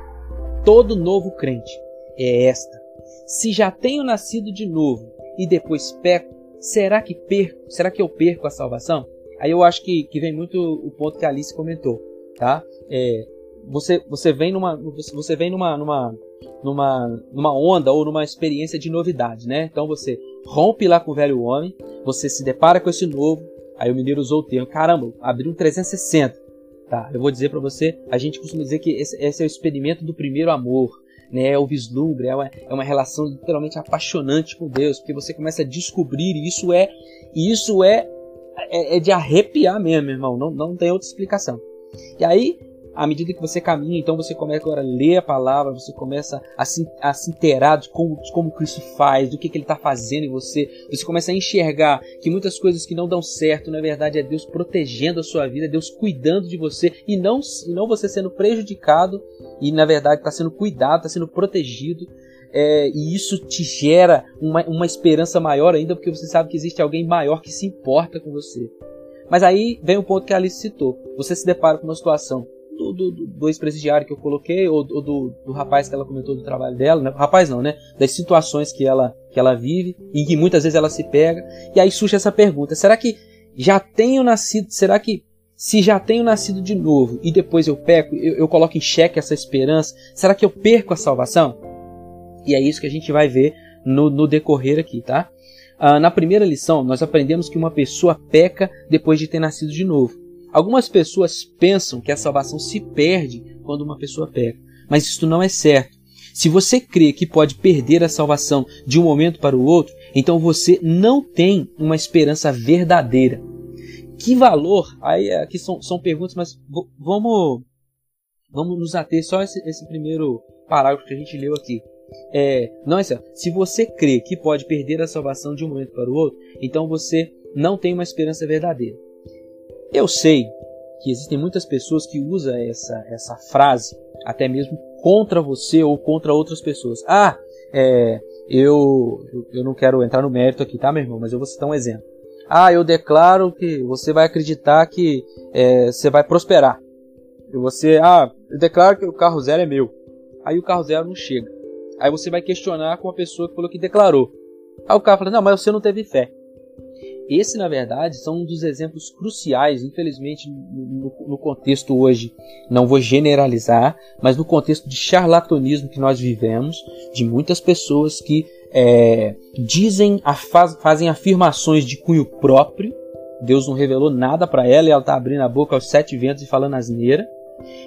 todo novo crente. É esta: se já tenho nascido de novo e depois peco, será que perco? Será que eu perco a salvação? Aí eu acho que, que vem muito o ponto que a Alice comentou, tá? É, você, você vem numa você vem numa, numa numa numa onda ou numa experiência de novidade, né? Então você rompe lá com o velho homem, você se depara com esse novo, aí o mineiro usou o termo, caramba, abriu um 360. Tá, eu vou dizer para você, a gente costuma dizer que esse, esse, é o experimento do primeiro amor, né? É o vislumbre, é uma, é uma relação literalmente apaixonante com Deus, porque você começa a descobrir e isso é, isso é, é, é de arrepiar mesmo, irmão, não, não tem outra explicação. E aí à medida que você caminha, então você começa agora a ler a palavra, você começa a se, a se inteirar de como, de como Cristo faz, do que, que Ele está fazendo em você. Você começa a enxergar que muitas coisas que não dão certo, na verdade, é Deus protegendo a sua vida, Deus cuidando de você e não, e não você sendo prejudicado e, na verdade, está sendo cuidado, está sendo protegido. É, e isso te gera uma, uma esperança maior ainda, porque você sabe que existe alguém maior que se importa com você. Mas aí vem o ponto que a Alice citou. Você se depara com uma situação do, do, do ex-presidiário que eu coloquei, ou, ou do, do, rapaz que ela comentou do trabalho dela, né? rapaz não, né? Das situações que ela, que ela vive e que muitas vezes ela se pega. E aí surge essa pergunta: será que já tenho nascido? Será que se já tenho nascido de novo e depois eu peco, eu, eu coloco em xeque essa esperança, será que eu perco a salvação? E é isso que a gente vai ver no, no decorrer aqui, tá? Ah, na primeira lição, nós aprendemos que uma pessoa peca depois de ter nascido de novo. Algumas pessoas pensam que a salvação se perde quando uma pessoa peca, mas isso não é certo. Se você crê que pode perder a salvação de um momento para o outro, então você não tem uma esperança verdadeira. Que valor? Aí aqui são, são perguntas, mas vamos vamos nos ater só esse, esse primeiro parágrafo que a gente leu aqui. É, não é certo. Se você crê que pode perder a salvação de um momento para o outro, então você não tem uma esperança verdadeira. Eu sei que existem muitas pessoas que usam essa, essa frase até mesmo contra você ou contra outras pessoas. Ah, é, eu, eu não quero entrar no mérito aqui, tá, meu irmão? Mas eu vou citar um exemplo. Ah, eu declaro que você vai acreditar que é, você vai prosperar. E você, ah, eu declaro que o carro zero é meu. aí o carro zero não chega. Aí você vai questionar com a pessoa que falou que declarou. Aí o cara fala: Não, mas você não teve fé. Esse, na verdade, são um dos exemplos cruciais, infelizmente, no, no, contexto hoje, não vou generalizar, mas no contexto de charlatanismo que nós vivemos, de muitas pessoas que é, dizem, faz, fazem afirmações de cunho próprio, Deus não revelou nada para ela e ela está abrindo a boca aos sete ventos e falando asneira.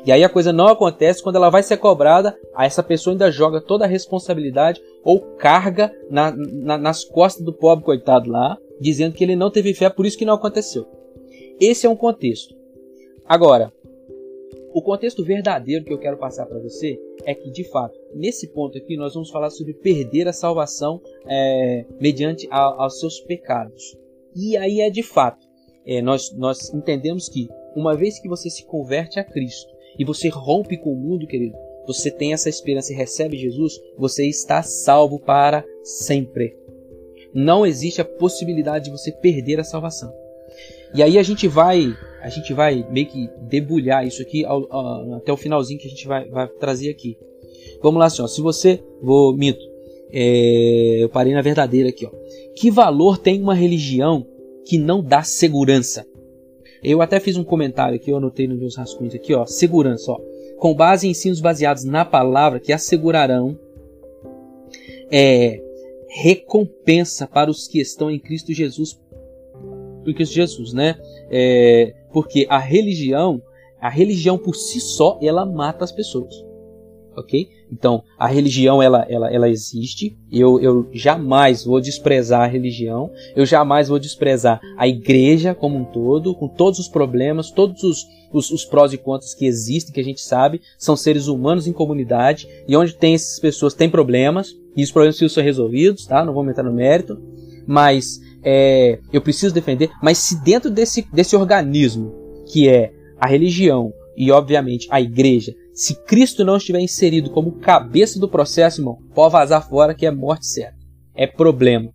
E aí a coisa não acontece quando ela vai ser cobrada, essa pessoa ainda joga toda a responsabilidade ou carga na, na, nas costas do pobre coitado lá, dizendo que ele não teve fé, por isso que não aconteceu. Esse é um contexto. Agora, o contexto verdadeiro que eu quero passar para você é que, de fato, nesse ponto aqui nós vamos falar sobre perder a salvação é, mediante a, aos seus pecados. E aí é de fato, é, nós, nós entendemos que uma vez que você se converte a Cristo e você rompe com o mundo, querido, você tem essa esperança e recebe Jesus, você está salvo para sempre não existe a possibilidade de você perder a salvação. E aí a gente vai, a gente vai meio que debulhar isso aqui ao, ao, até o finalzinho que a gente vai, vai trazer aqui. Vamos lá, senhor. Se você, vou mito, é, eu parei na verdadeira aqui, ó. Que valor tem uma religião que não dá segurança? Eu até fiz um comentário aqui, eu anotei nos meus rascunhos aqui, ó. Segurança, ó. Com base em ensinos baseados na palavra que assegurarão é, recompensa para os que estão em Cristo Jesus, em Cristo Jesus, né? É, porque a religião, a religião por si só, ela mata as pessoas, ok? Então, a religião ela, ela, ela existe. Eu, eu jamais vou desprezar a religião. Eu jamais vou desprezar a igreja como um todo, com todos os problemas, todos os, os, os prós e contras que existem, que a gente sabe, são seres humanos em comunidade e onde tem essas pessoas tem problemas e os problemas precisam ser resolvidos, tá? Não vou entrar no mérito, mas é, eu preciso defender. Mas se dentro desse, desse organismo, que é a religião e, obviamente, a igreja, se Cristo não estiver inserido como cabeça do processo, irmão, pode vazar fora que é morte certa. É problema.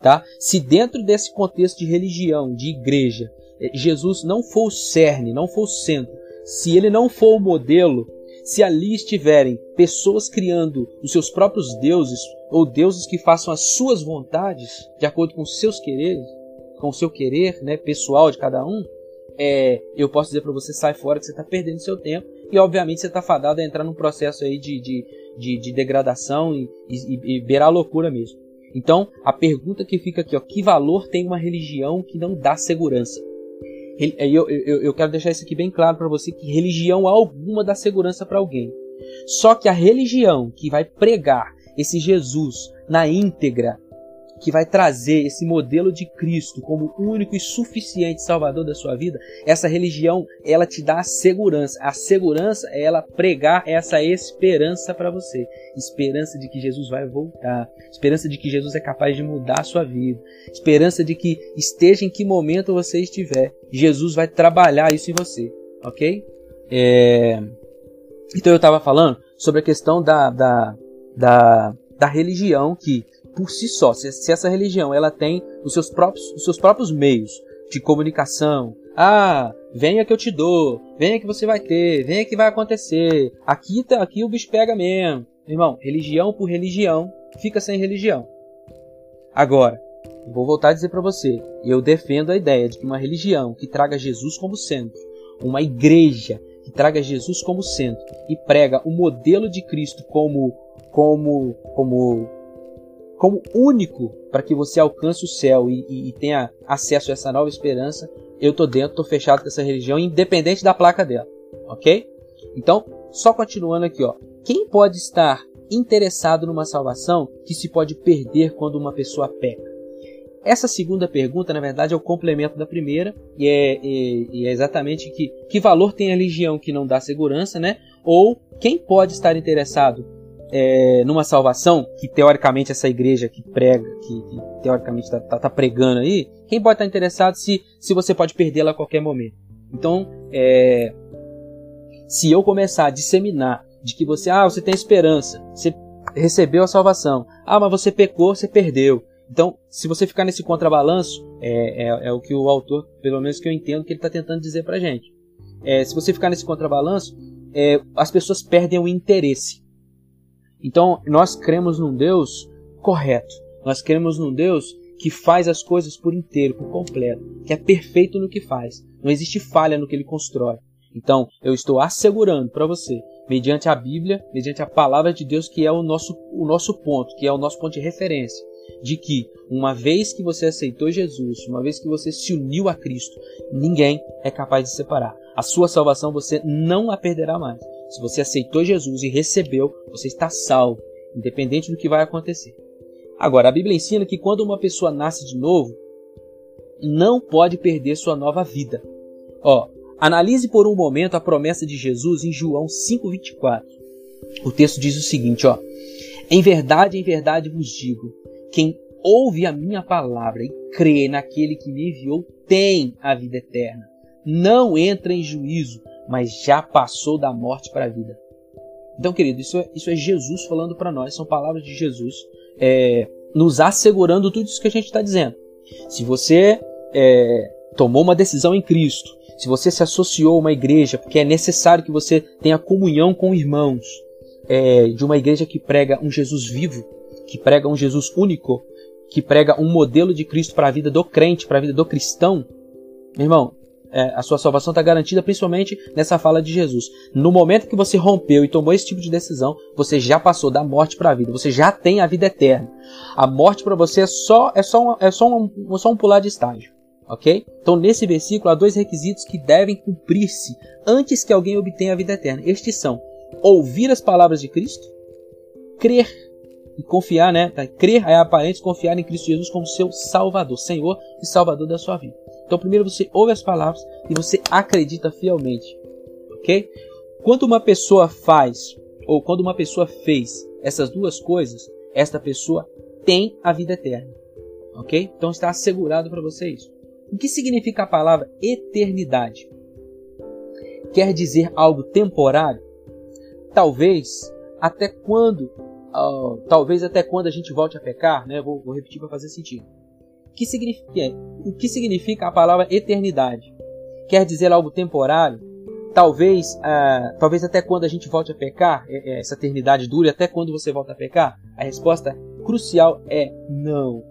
Tá? Se dentro desse contexto de religião, de igreja, é, Jesus não for o cerne, não for o centro, se ele não for o modelo, se ali estiverem pessoas criando os seus próprios deuses, ou deuses que façam as suas vontades, de acordo com os seus quereres, com o seu querer né, pessoal de cada um, é, eu posso dizer para você, sai fora que você está perdendo seu tempo, e obviamente você está fadado a entrar num processo aí de, de, de, de degradação e, e, e beirar a loucura mesmo. Então, a pergunta que fica aqui, ó, que valor tem uma religião que não dá segurança? Eu, eu, eu quero deixar isso aqui bem claro para você que religião alguma dá segurança para alguém. Só que a religião que vai pregar esse Jesus na íntegra, que vai trazer esse modelo de Cristo como único e suficiente salvador da sua vida, essa religião, ela te dá a segurança. A segurança é ela pregar essa esperança para você. Esperança de que Jesus vai voltar. Esperança de que Jesus é capaz de mudar a sua vida. Esperança de que esteja em que momento você estiver, Jesus vai trabalhar isso em você. Ok? É... Então eu estava falando sobre a questão da, da, da, da religião que por si só, se, se essa religião ela tem os seus próprios, os seus próprios meios de comunicação, ah, venha que eu te dou, venha que você vai ter, venha que vai acontecer, aqui tá, aqui o bicho pega mesmo. Irmão, religião por religião fica sem religião. Agora, vou voltar a dizer para você, eu defendo a ideia de que uma religião que traga Jesus como centro, uma igreja que traga Jesus como centro e prega o modelo de Cristo como como como como único para que você alcance o céu e, e, e, tenha acesso a essa nova esperança, eu tô dentro, tô fechado com essa religião, independente da placa dela, ok? Então, só continuando aqui, ó, quem pode estar interessado numa salvação que se pode perder quando uma pessoa peca? Essa segunda pergunta, na verdade, é o complemento da primeira, e é, é, exatamente que, que valor tem a religião que não dá segurança, né? Ou quem pode estar interessado é, numa salvação, que teoricamente essa igreja que prega, que, que teoricamente está tá, tá pregando aí, quem pode estar interessado se, se você pode perdê-la a qualquer momento? Então, é, se eu começar a disseminar de que você, ah, você tem esperança, você recebeu a salvação, ah, mas você pecou, você perdeu. Então, se você ficar nesse contrabalanço, é, é, é o que o autor, pelo menos que eu entendo, que ele está tentando dizer para gente. É, se você ficar nesse contrabalanço, é, as pessoas perdem o interesse Então, nós cremos num Deus correto. Nós cremos num Deus que faz as coisas por inteiro, por completo, que é perfeito no que faz. Não existe falha no que ele constrói. Então, eu estou assegurando para você, mediante a Bíblia, mediante a palavra de Deus, que é o nosso, o nosso ponto, que é o nosso ponto de referência, de que uma vez que você aceitou Jesus, uma vez que você se uniu a Cristo, ninguém é capaz de separar. A sua salvação você não a perderá mais. Se você aceitou Jesus e recebeu, você está salvo, independente do que vai acontecer. Agora, a Bíblia ensina que quando uma pessoa nasce de novo, não pode perder sua nova vida. Ó, analise por um momento a promessa de Jesus em João 5:24. O texto diz o seguinte, ó: Em verdade, em verdade vos digo, quem ouve a minha palavra e crê naquele que me enviou tem a vida eterna. Não entra em juízo, mas já passou da morte para a vida. Então, querido, isso é, isso é Jesus falando para nós, são palavras de Jesus é, nos assegurando tudo isso que a gente está dizendo. Se você é, tomou uma decisão em Cristo, se você se associou a uma igreja, porque é necessário que você tenha comunhão com irmãos é, de uma igreja que prega um Jesus vivo, que prega um Jesus único, que prega um modelo de Cristo para a vida do crente, para a vida do cristão, irmão, é, a sua salvação está garantida principalmente nessa fala de Jesus. No momento que você rompeu e tomou esse tipo de decisão, você já passou da morte para a vida. Você já tem a vida eterna. A morte para você é só é só um, é só um, só um pular de estágio, ok? Então nesse versículo há dois requisitos que devem cumprir-se antes que alguém obtenha a vida eterna. Estes são ouvir as palavras de Cristo, crer e confiar, né? Crer é aparente confiar em Cristo Jesus como seu Salvador, Senhor e Salvador da sua vida. Então, primeiro você ouve as palavras e você acredita fielmente, ok? Quando uma pessoa faz ou quando uma pessoa fez essas duas coisas, esta pessoa tem a vida eterna, ok? Então está assegurado para você isso. O que significa a palavra eternidade? Quer dizer algo temporário? Talvez até quando, uh, talvez até quando a gente volte a pecar, né? Vou, vou repetir para fazer sentido que significa, é, o que significa a palavra eternidade? Quer dizer algo temporário? Talvez, ah, talvez até quando a gente volte a pecar, é, é, essa eternidade dure até quando você volta a pecar? A resposta crucial é não.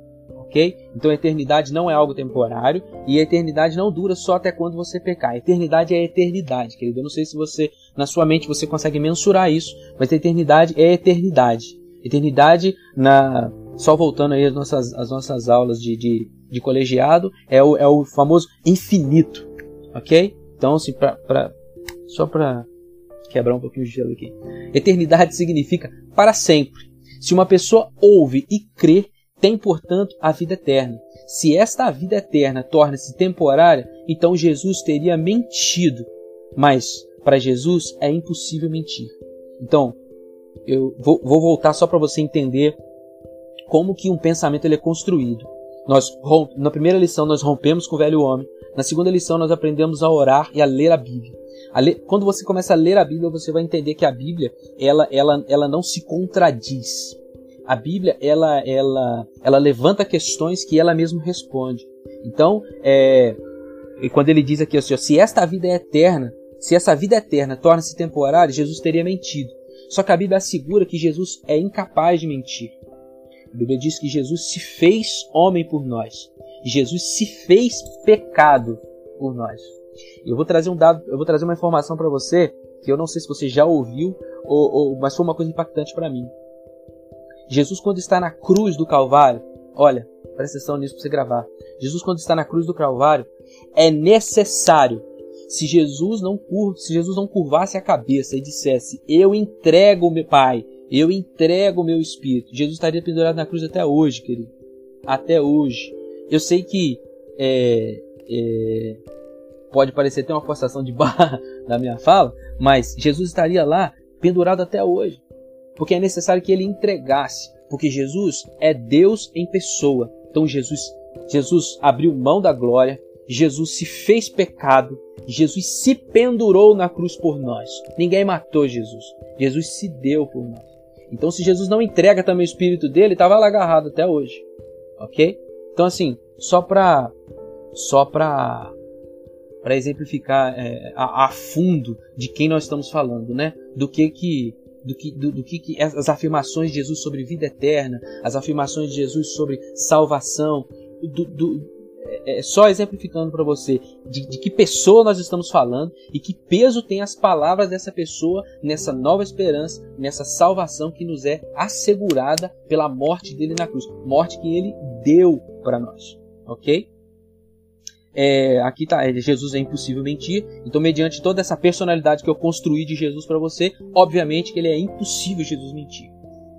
Ok? Então a eternidade não é algo temporário e a eternidade não dura só até quando você pecar. A eternidade é a eternidade, querido. Eu não sei se você, na sua mente, você consegue mensurar isso, mas a eternidade é a eternidade. Eternidade na, só voltando aí às nossas, às nossas aulas de, de, de colegiado, é o, é o famoso infinito, ok? Então, assim, pra, pra, só para quebrar um pouquinho de gelo aqui. Eternidade significa para sempre. Se uma pessoa ouve e crê, tem, portanto, a vida eterna. Se esta vida eterna torna-se temporária, então Jesus teria mentido. Mas para Jesus é impossível mentir. Então, eu vou, vou voltar só para você entender como que um pensamento ele é construído. Nós na primeira lição nós rompemos com o velho homem. Na segunda lição nós aprendemos a orar e a ler a Bíblia. A quando você começa a ler a Bíblia, você vai entender que a Bíblia ela, ela, ela não se contradiz. A Bíblia ela, ela, ela levanta questões que ela mesma responde. Então, é, quando ele diz aqui assim, ó, se esta vida é eterna, se essa vida eterna torna-se temporária, Jesus teria mentido. Só que a Bíblia assegura que Jesus é incapaz de mentir. A Bíblia diz que Jesus se fez homem por nós. Jesus se fez pecado por nós. Eu vou trazer um dado, eu vou trazer uma informação para você que eu não sei se você já ouviu, ou, ou mas foi uma coisa impactante para mim. Jesus quando está na cruz do Calvário, olha, presta atenção nisso para você gravar. Jesus quando está na cruz do Calvário, é necessário se Jesus não se Jesus não curvasse a cabeça e dissesse: "Eu entrego meu Pai, eu entrego o meu espírito. Jesus estaria pendurado na cruz até hoje, querido. Até hoje. Eu sei que é, é, pode parecer até uma forçação de barra da minha fala, mas Jesus estaria lá pendurado até hoje. Porque é necessário que ele entregasse. Porque Jesus é Deus em pessoa. Então Jesus, Jesus abriu mão da glória, Jesus se fez pecado, Jesus se pendurou na cruz por nós. Ninguém matou Jesus. Jesus se deu por nós. Então, se Jesus não entrega também o espírito dele, estava lá agarrado até hoje. Ok? Então, assim, só para só para para exemplificar é, a, a, fundo de quem nós estamos falando, né? Do que que do que, do, do que, que as afirmações de Jesus sobre vida eterna, as afirmações de Jesus sobre salvação, do, do, é, é só exemplificando para você de, de, que pessoa nós estamos falando e que peso tem as palavras dessa pessoa nessa nova esperança, nessa salvação que nos é assegurada pela morte dele na cruz, morte que ele deu para nós, ok? É, aqui tá, é, Jesus é impossível mentir. Então, mediante toda essa personalidade que eu construí de Jesus para você, obviamente que ele é impossível Jesus mentir,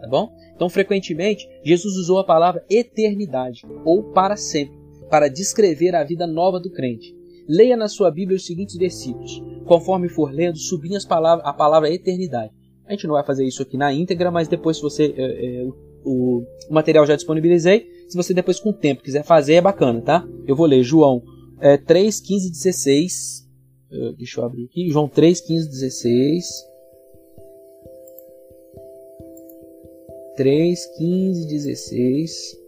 tá bom? Então, frequentemente, Jesus usou a palavra eternidade ou para sempre para descrever a vida nova do crente. Leia na sua Bíblia os seguintes versículos. Conforme for lendo, sublinhe as palavras, a palavra eternidade. A gente não vai fazer isso aqui na íntegra, mas depois, se você. É, é, o, o material já disponibilizei. Se você depois, com o tempo, quiser fazer, é bacana, tá? Eu vou ler João é, 3, 15, 16. Deixa eu abrir aqui. João 3, 15, 16. 3, 15, 16.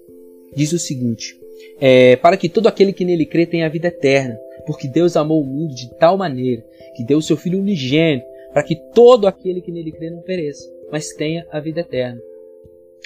Diz o seguinte: é, Para que todo aquele que nele crê tenha vida eterna. Porque Deus amou o mundo de tal maneira que deu o seu Filho unigênito, para que todo aquele que nele crê não pereça, mas tenha a vida eterna.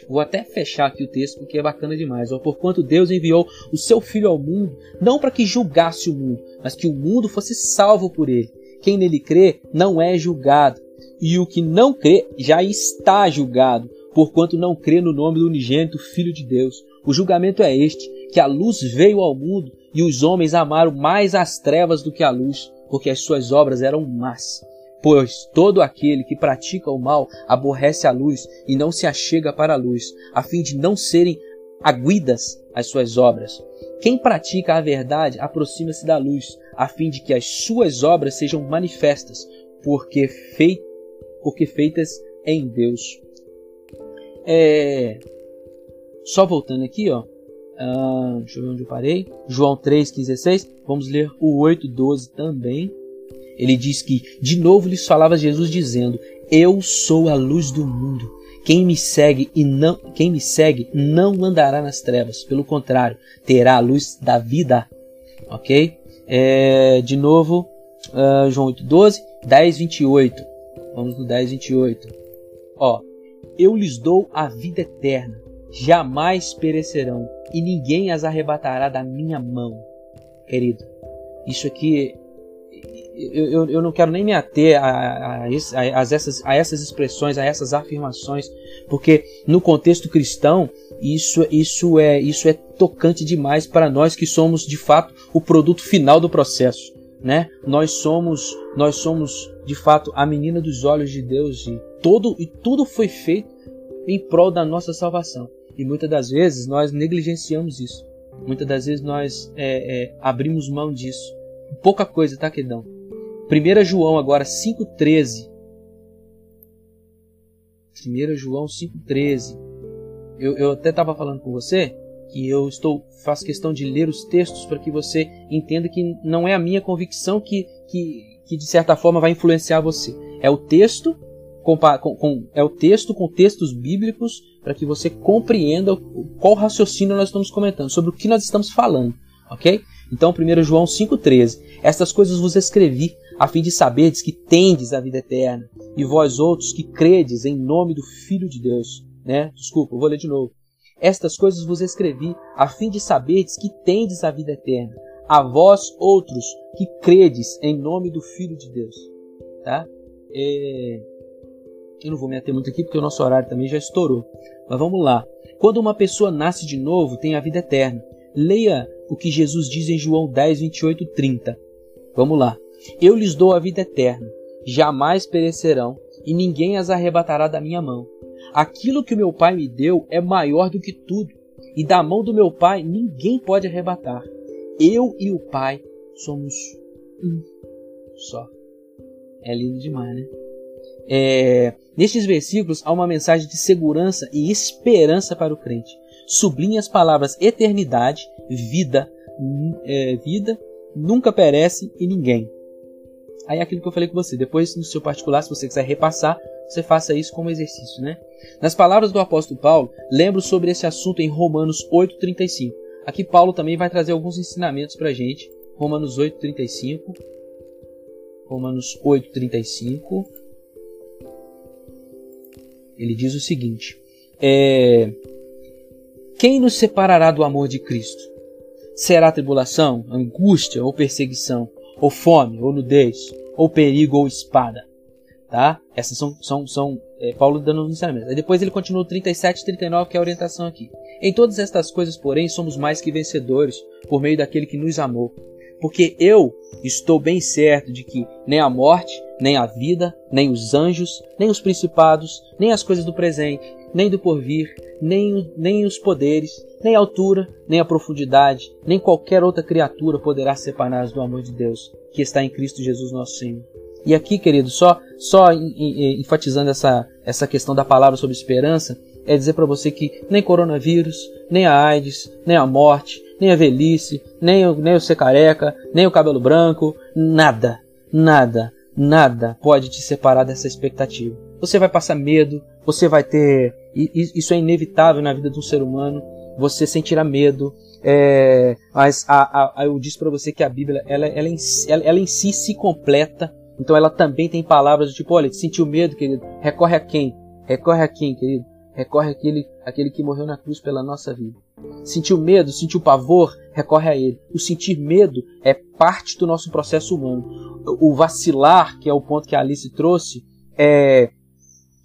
Vou até fechar aqui o texto porque é bacana demais. Ó, Porquanto Deus enviou o seu Filho ao mundo, não para que julgasse o mundo, mas que o mundo fosse salvo por ele. Quem nele crê não é julgado, e o que não crê já está julgado, porquanto não crê no nome do unigênito Filho de Deus. O julgamento é este: que a luz veio ao mundo e os homens amaram mais as trevas do que a luz, porque as suas obras eram más. Pois todo aquele que pratica o mal aborrece a luz e não se achega para a luz, a fim de não serem aguidas as suas obras. Quem pratica a verdade aproxima-se da luz, a fim de que as suas obras sejam manifestas, porque, fei porque feitas em Deus. É... Só voltando aqui, ó. Uh, deixa eu ver onde eu parei. João 3, 15, 16. Vamos ler o 8, 12 também. Ele diz que de novo lhes falava Jesus dizendo: Eu sou a luz do mundo. Quem me segue e não quem me segue não andará nas trevas, pelo contrário, terá a luz da vida. OK? É, de novo, uh, João 8:12, 10, 28. Vamos no 10, 28. Ó, eu lhes dou a vida eterna, jamais perecerão, e ninguém as arrebatará da minha mão. Querido, isso aqui eu, eu, não quero nem me ater a, a, a, essas, a essas expressões, a essas afirmações, porque no contexto cristão isso, isso, é, isso é tocante demais para nós que somos de fato o produto final do processo. Né? Nós somos nós somos de fato a menina dos olhos de Deus e todo e tudo foi feito em prol da nossa salvação. E muitas das vezes nós negligenciamos isso. Muitas das vezes nós é, é, abrimos mão disso. Pouca coisa, tá, queridão? 1 João agora 5,13. 1 João 5,13. Eu, eu até estava falando com você que eu estou faço questão de ler os textos para que você entenda que não é a minha convicção que, que, que de certa forma vai influenciar você. É o texto com, com, é o texto com textos bíblicos para que você compreenda qual raciocínio nós estamos comentando, sobre o que nós estamos falando, ok? Então, 1 João 5,13: Estas coisas vos escrevi a fim de saberdes que tendes a vida eterna, e vós outros que credes em nome do Filho de Deus. Né? Desculpa, vou ler de novo. Estas coisas vos escrevi, a fim de saberdes que tendes a vida eterna, a vós outros que credes em nome do Filho de Deus. Tá? É... Eu não vou me ater muito aqui porque o nosso horário também já estourou. Mas vamos lá. Quando uma pessoa nasce de novo, tem a vida eterna. Leia o que Jesus diz em João 10, 28, 30. Vamos lá. Eu lhes dou a vida eterna, jamais perecerão, e ninguém as arrebatará da minha mão. Aquilo que o meu Pai me deu é maior do que tudo, e da mão do meu Pai ninguém pode arrebatar. Eu e o Pai somos um só. É lindo demais, né? É, nestes versículos há uma mensagem de segurança e esperança para o crente. Sublinha as palavras eternidade, vida, é, vida, nunca perece e ninguém. Aí é aquilo que eu falei com você, depois no seu particular, se você quiser repassar, você faça isso como exercício, né? Nas palavras do apóstolo Paulo, lembro sobre esse assunto em Romanos 8:35. Aqui Paulo também vai trazer alguns ensinamentos para a gente. Romanos 8:35. Romanos 8:35. Ele diz o seguinte: é, Quem nos separará do amor de Cristo? Será tribulação, angústia ou perseguição, ou fome, ou nudez, ou perigo ou espada? Tá? Essas são, são, são é, Paulo dando os ensinamentos. Depois ele continua o 37 e 39, que é a orientação aqui. Em todas estas coisas, porém, somos mais que vencedores por meio daquele que nos amou. Porque eu estou bem certo de que nem a morte, nem a vida, nem os anjos, nem os principados, nem as coisas do presente, nem do porvir, nem, nem os poderes, nem a altura, nem a profundidade, nem qualquer outra criatura poderá separar-nos do amor de Deus, que está em Cristo Jesus nosso Senhor. E aqui, querido, só, só enfatizando essa, essa questão da palavra sobre esperança, é dizer para você que nem coronavírus, nem a AIDS, nem a morte, nem a velhice, nem o, nem o ser careca, nem o cabelo branco, nada, nada, nada pode te separar dessa expectativa. Você vai passar medo, você vai ter. Isso é inevitável na vida de um ser humano. Você sentirá medo. É, mas a, a, eu disse para você que a Bíblia ela, ela, em, ela, ela em si se completa. Então ela também tem palavras do tipo: olha, sentiu medo, querido? Recorre a quem? Recorre a quem, querido? Recorre àquele, àquele que morreu na cruz pela nossa vida. Sentiu medo, sentiu pavor, recorre a ele. O sentir medo é parte do nosso processo humano. O vacilar, que é o ponto que a Alice trouxe, é,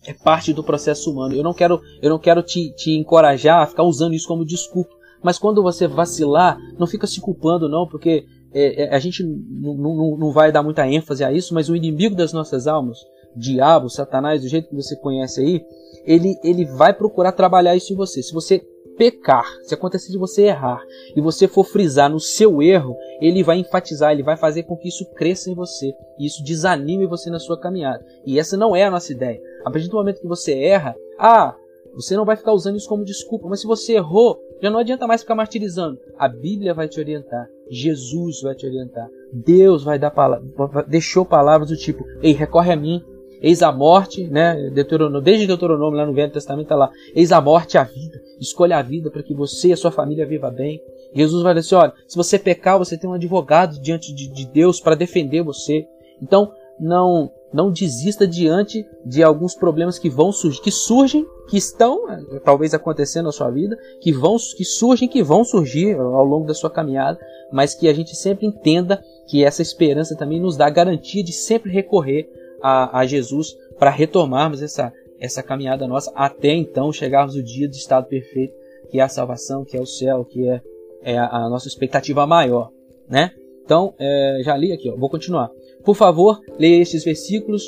é parte do processo humano. Eu não quero, eu não quero te, te encorajar a ficar usando isso como desculpa. Mas quando você vacilar, não fica se culpando, não, porque é, é, a gente não, vai dar muita ênfase a isso, mas o inimigo das nossas almas, diabo, satanás, do jeito que você conhece aí, ele, ele vai procurar trabalhar isso em você. Se você pecar, se acontecer de você errar e você for frisar no seu erro, ele vai enfatizar, ele vai fazer com que isso cresça em você e isso desanime você na sua caminhada. E essa não é a nossa ideia. A partir do momento que você erra, ah, você não vai ficar usando isso como desculpa, mas se você errou, já não adianta mais ficar martirizando. A Bíblia vai te orientar, Jesus vai te orientar, Deus vai dar palavras, deixou palavras do tipo: "Ei, recorre a mim, Eis a morte, né? Deuteronômio, desde Deuteronômio lá no Velho Testamento está lá. Eis a morte a vida. Escolha a vida para que você e a sua família viva bem. Jesus vai dizer: olha, se você pecar, você tem um advogado diante de, de Deus para defender você. Então, não não desista diante de alguns problemas que vão surgir, que surgem, que estão eh, talvez acontecendo na sua vida, que vão que surgem, que vão surgir ao longo da sua caminhada, mas que a gente sempre entenda que essa esperança também nos dá a garantia de sempre recorrer a, a Jesus para retomarmos essa, essa caminhada nossa até então chegarmos no dia de estado perfeito, que é a salvação, que é o céu, que é, é a, nossa expectativa maior, né? Então, é, já li aqui, ó, vou continuar. Por favor, leia estes versículos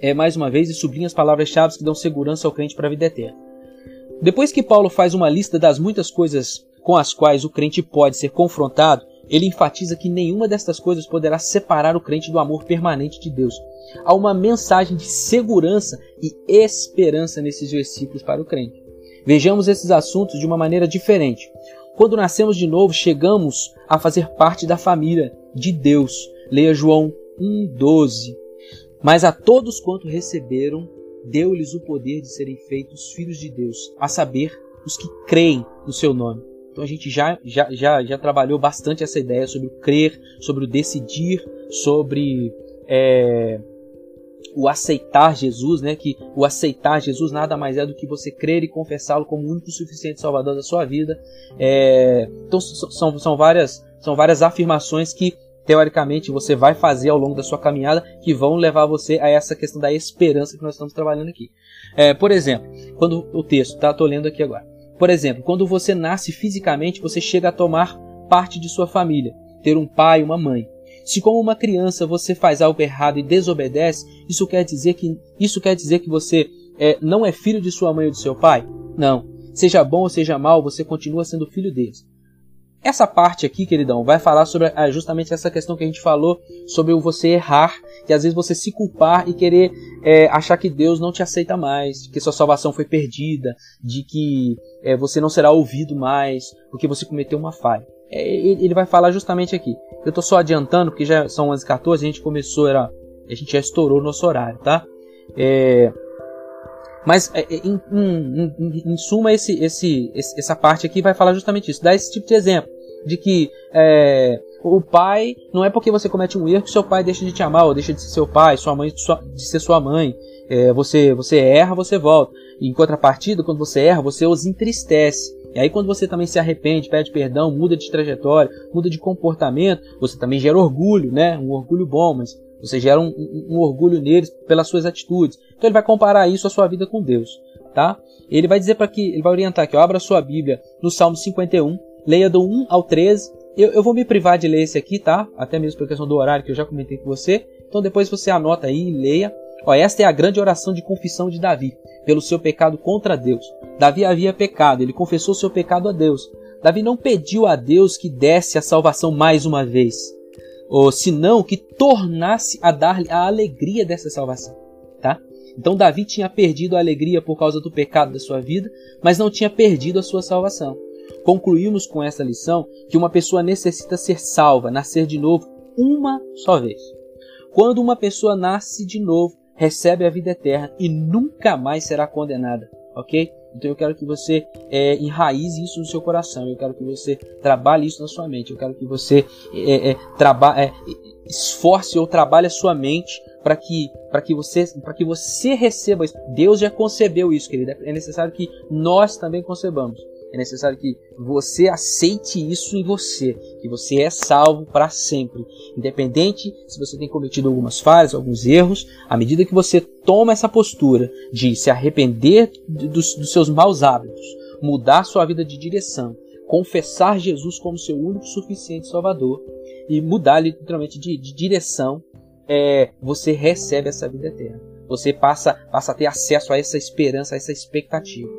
é, mais uma vez e sublinhe as palavras-chave que dão segurança ao crente para a vida eterna. Depois que Paulo faz uma lista das muitas coisas com as quais o crente pode ser confrontado, ele enfatiza que nenhuma destas coisas poderá separar o crente do amor permanente de Deus. Há uma mensagem de segurança e esperança nesses versículos para o crente. Vejamos esses assuntos de uma maneira diferente. Quando nascemos de novo, chegamos a fazer parte da família de Deus. Leia João 1,12. Mas a todos quanto receberam, deu-lhes o poder de serem feitos filhos de Deus, a saber, os que creem no seu nome. Então a gente já, já, já, já trabalhou bastante essa ideia sobre o crer, sobre o decidir, sobre é, o aceitar Jesus, né? Que o aceitar Jesus nada mais é do que você crer e confessá-lo como o único suficiente Salvador da sua vida. É, então são, são, várias, são várias afirmações que teoricamente você vai fazer ao longo da sua caminhada que vão levar você a essa questão da esperança que nós estamos trabalhando aqui. É, por exemplo, quando o texto, tá? Estou lendo aqui agora. Por exemplo, quando você nasce fisicamente, você chega a tomar parte de sua família, ter um pai uma mãe. Se como uma criança você faz algo errado e desobedece, isso quer dizer que isso quer dizer que você é, não é filho de sua mãe ou de seu pai? Não. Seja bom ou seja mal, você continua sendo filho deles. Essa parte aqui, queridão, vai falar sobre justamente essa questão que a gente falou sobre você errar, que às vezes você se culpar e querer é, achar que Deus não te aceita mais, que sua salvação foi perdida, de que é, você não será ouvido mais, porque você cometeu uma falha. É, ele vai falar justamente aqui. Eu estou só adiantando, porque já são 11h14, a gente começou, era, a gente já estourou nosso horário, tá? É, mas, é, é, em, em, em, em suma, esse, esse, essa parte aqui vai falar justamente isso. Dá esse tipo de exemplo. De que é, o pai, não é porque você comete um erro que seu pai deixa de te amar, ou deixa de ser seu pai, sua mãe de ser sua mãe. É, você, você erra, você volta. Em contrapartida, quando você erra, você os entristece. E aí, quando você também se arrepende, pede perdão, muda de trajetória, muda de comportamento, você também gera orgulho, né? Um orgulho bom, mas você gera um, um, um orgulho neles pelas suas atitudes. Então ele vai comparar isso à sua vida com Deus, tá? Ele vai dizer para que ele vai orientar que abra sua Bíblia no Salmo 51, leia do 1 ao 13. Eu, eu vou me privar de ler esse aqui, tá? Até mesmo por questão do horário que eu já comentei com você. Então depois você anota aí e leia. Ó, esta é a grande oração de confissão de Davi, pelo seu pecado contra Deus. Davi havia pecado, ele confessou seu pecado a Deus. Davi não pediu a Deus que desse a salvação mais uma vez, ou senão que tornasse a dar-lhe a alegria dessa salvação? Então Davi tinha perdido a alegria por causa do pecado da sua vida, mas não tinha perdido a sua salvação. Concluímos com essa lição que uma pessoa necessita ser salva, nascer de novo uma só vez. Quando uma pessoa nasce de novo, recebe a vida eterna e nunca mais será condenada, ok? Então eu quero que você é, enraize isso no seu coração, eu quero que você trabalhe isso na sua mente, eu quero que você é, é, é esforce ou trabalhe a sua mente para que para que você para que você receba isso. Deus já concebeu isso, querido. É necessário que nós também concebamos. É necessário que você aceite isso em você, que você é salvo para sempre, independente se você tem cometido algumas falhas, alguns erros. À medida que você toma essa postura de se arrepender dos, dos seus maus hábitos, mudar sua vida de direção, confessar Jesus como seu único suficiente Salvador e mudar literalmente de, de direção, é, você recebe essa vida eterna. Você passa, passa a ter acesso a essa esperança, a essa expectativa.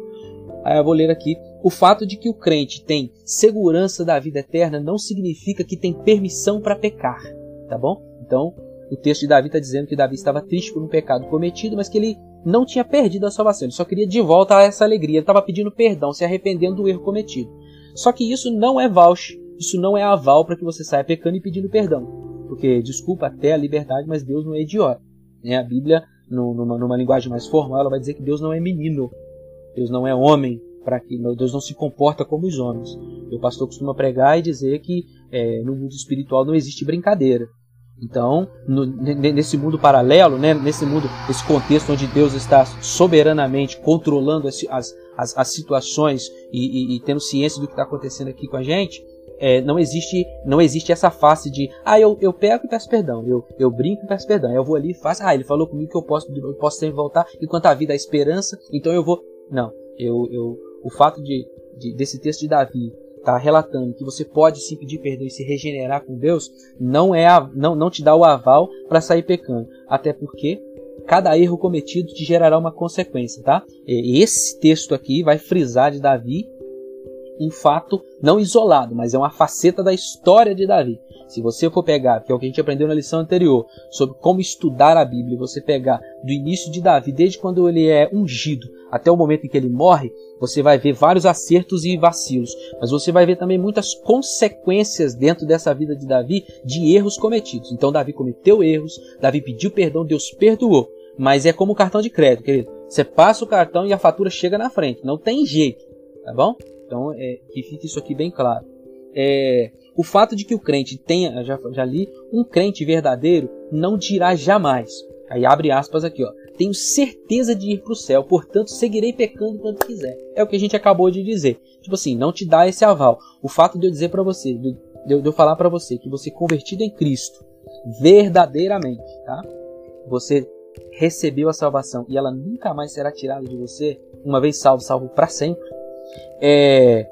Aí eu vou ler aqui. O fato de que o crente tem segurança da vida eterna não significa que tem permissão para pecar, tá bom? Então, o texto de Davi está dizendo que Davi estava triste por um pecado cometido, mas que ele não tinha perdido a salvação, ele só queria de volta essa alegria, ele estava pedindo perdão, se arrependendo do erro cometido. Só que isso não é voucher, isso não é aval para que você saia pecando e pedindo perdão. Porque, desculpa até a liberdade, mas Deus não é idiota. Né? A Bíblia, numa, numa linguagem mais formal, ela vai dizer que Deus não é menino. Deus não é homem para que Deus não se comporta como os homens. O pastor costuma pregar e dizer que é, no mundo espiritual não existe brincadeira. Então, no, nesse mundo paralelo, né, nesse mundo, esse contexto onde Deus está soberanamente controlando as, as, as situações e, e, e, tendo ciência do que está acontecendo aqui com a gente, é, não existe não existe essa face de ah eu, eu pego e peço perdão eu, eu brinco e peço perdão eu vou ali e faço ah ele falou comigo que eu posso eu posso sempre voltar enquanto a vida é esperança então eu vou não eu, eu o fato de, de desse texto de Davi estar tá relatando que você pode sim pedir perdão e se regenerar com Deus, não é não, não te dá o aval para sair pecando. Até porque cada erro cometido te gerará uma consequência, tá? Esse texto aqui vai frisar de Davi um fato não isolado, mas é uma faceta da história de Davi. Se você for pegar, que é o que a gente aprendeu na lição anterior, sobre como estudar a Bíblia, você pegar do início de Davi, desde quando ele é ungido até o momento em que ele morre, você vai ver vários acertos e vacilos, mas você vai ver também muitas consequências dentro dessa vida de Davi de erros cometidos. Então Davi cometeu erros, Davi pediu perdão, Deus perdoou. Mas é como o cartão de crédito, querido. Você passa o cartão e a fatura chega na frente. Não tem jeito, tá bom? Então é, que fique isso aqui bem claro. É, o fato de que o crente tenha, já, já li, um crente verdadeiro não dirá jamais. Aí abre aspas aqui, ó tenho certeza de ir para o céu, portanto seguirei pecando quando quiser. É o que a gente acabou de dizer. Tipo assim, não te dá esse aval. O fato de eu dizer para você, de, de eu falar para você que você convertido em Cristo, verdadeiramente, tá? Você recebeu a salvação e ela nunca mais será tirada de você, uma vez salvo, salvo para sempre. É,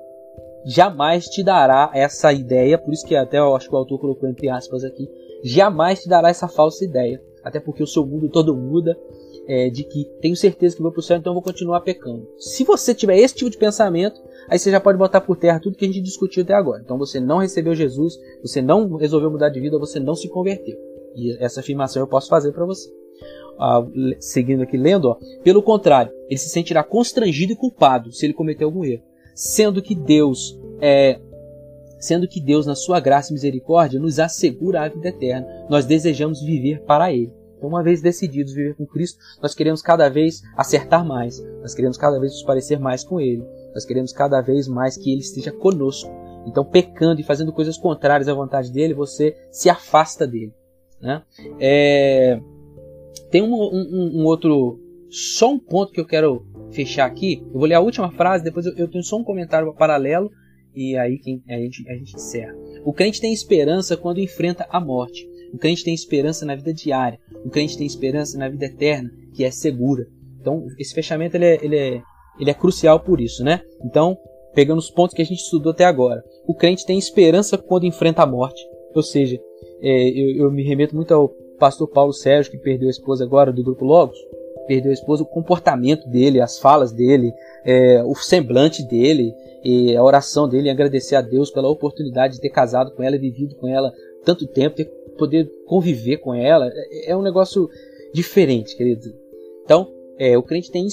jamais te dará essa ideia, por isso que até eu acho que o autor colocou entre aspas aqui, jamais te dará essa falsa ideia, até porque o seu mundo todo muda, é, de que tenho certeza que vou para o céu, então vou continuar pecando. Se você tiver esse tipo de pensamento, aí você já pode botar por terra tudo que a gente discutiu até agora. Então você não recebeu Jesus, você não resolveu mudar de vida, você não se converteu. E essa afirmação eu posso fazer para você. Ah, seguindo aqui lendo, ó, pelo contrário, ele se sentirá constrangido e culpado se ele cometer algum erro, sendo que Deus é, sendo que Deus, na sua graça e misericórdia, nos assegura a vida eterna. Nós desejamos viver para Ele. Então, uma vez decididos viver com Cristo, nós queremos cada vez acertar mais, nós queremos cada vez nos parecer mais com Ele, nós queremos cada vez mais que Ele esteja conosco. Então, pecando e fazendo coisas contrárias à vontade dele, você se afasta dele. Né? É... Tem um, um, um, outro, só um ponto que eu quero fechar aqui. Eu vou ler a última frase, depois eu, eu tenho só um comentário paralelo e aí quem, a, gente, a gente encerra. O crente tem esperança quando enfrenta a morte. O crente tem esperança na vida diária. O crente tem esperança na vida eterna, que é segura. Então, esse fechamento ele é, ele é, ele é crucial por isso, né? Então, pegando os pontos que a gente estudou até agora. O crente tem esperança quando enfrenta a morte. Ou seja, é, eu, eu, me remeto muito ao pastor Paulo Sérgio, que perdeu a esposa agora do grupo Logos. Perdeu a esposa, o comportamento dele, as falas dele, é, o semblante dele, e a oração dele, agradecer a Deus pela oportunidade de ter casado com ela vivido com ela tanto tempo, ter poder conviver com ela. É, é um negócio diferente, querido. Então, é, o crente tem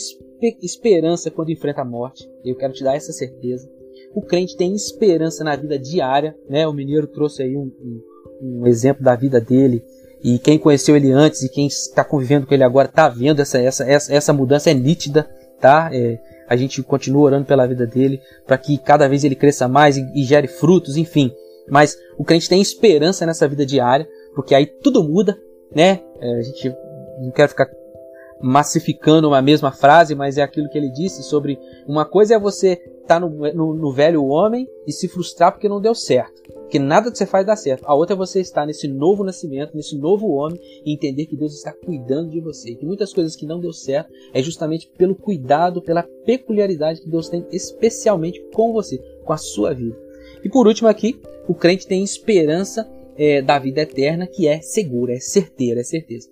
esperança quando enfrenta a morte. Eu quero te dar essa certeza. O crente tem esperança na vida diária. Né? O mineiro trouxe aí um, um, um exemplo da vida dele. E quem conheceu ele antes e quem está convivendo com ele agora está vendo essa, essa, essa, essa mudança é nítida. Tá? É, a gente continua orando pela vida dele para que cada vez ele cresça mais e, e gere frutos, enfim. Mas o crente tem esperança nessa vida diária, porque aí tudo muda, né? É, a gente não quer ficar massificando uma mesma frase, mas é aquilo que ele disse sobre uma coisa é você estar tá no, no, no, velho homem e se frustrar porque não deu certo, porque nada que você faz dá certo. A outra é você estar nesse novo nascimento, nesse novo homem e entender que Deus está cuidando de você, e que muitas coisas que não deu certo é justamente pelo cuidado, pela peculiaridade que Deus tem especialmente com você, com a sua vida. E por último aqui, o crente tem esperança é, da vida eterna que é segura, é certeira, é certeza.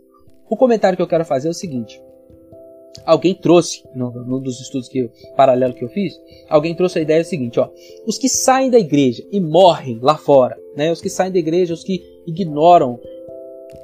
O comentário que eu quero fazer é o seguinte. Alguém trouxe, num dos estudos que paralelo que eu fiz, alguém trouxe a ideia seguinte, ó. Os que saem da igreja e morrem lá fora, né? Os que saem da igreja, os que ignoram,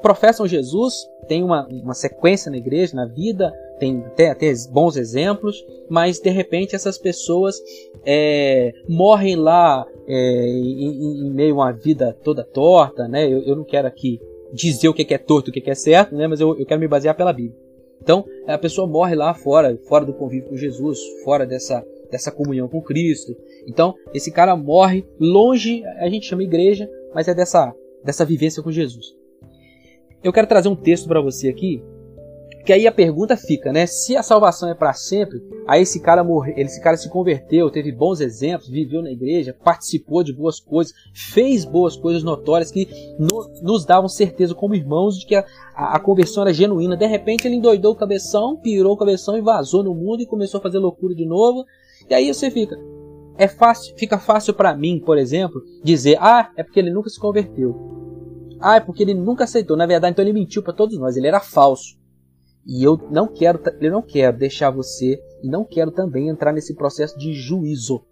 professam Jesus, tem uma, uma sequência na igreja, na vida, tem até, até bons exemplos, mas de repente essas pessoas é, morrem lá é, em, em, meio a uma vida toda torta, né? Eu, eu não quero aqui dizer o que é torto o que é certo, né? Mas eu, eu quero me basear pela Bíblia. Então, a pessoa morre lá fora, fora do convívio com Jesus, fora dessa, dessa comunhão com Cristo. Então, esse cara morre longe, a gente chama igreja, mas é dessa, dessa vivência com Jesus. Eu quero trazer um texto para você aqui que aí a pergunta fica, né? Se a salvação é para sempre, aí esse cara morreu, esse cara se converteu, teve bons exemplos, viveu na igreja, participou de boas coisas, fez boas coisas notórias que no, nos davam certeza como irmãos de que a, a, a, conversão era genuína. De repente ele endoidou o cabeção, pirou o cabeção e vazou no mundo e começou a fazer loucura de novo. E aí você fica, é fácil, fica fácil para mim, por exemplo, dizer, ah, é porque ele nunca se converteu. Ah, é porque ele nunca aceitou. Na verdade, então ele mentiu para todos nós. Ele era falso. E eu não quero, eu não quero deixar você e não quero também entrar nesse processo de juízo.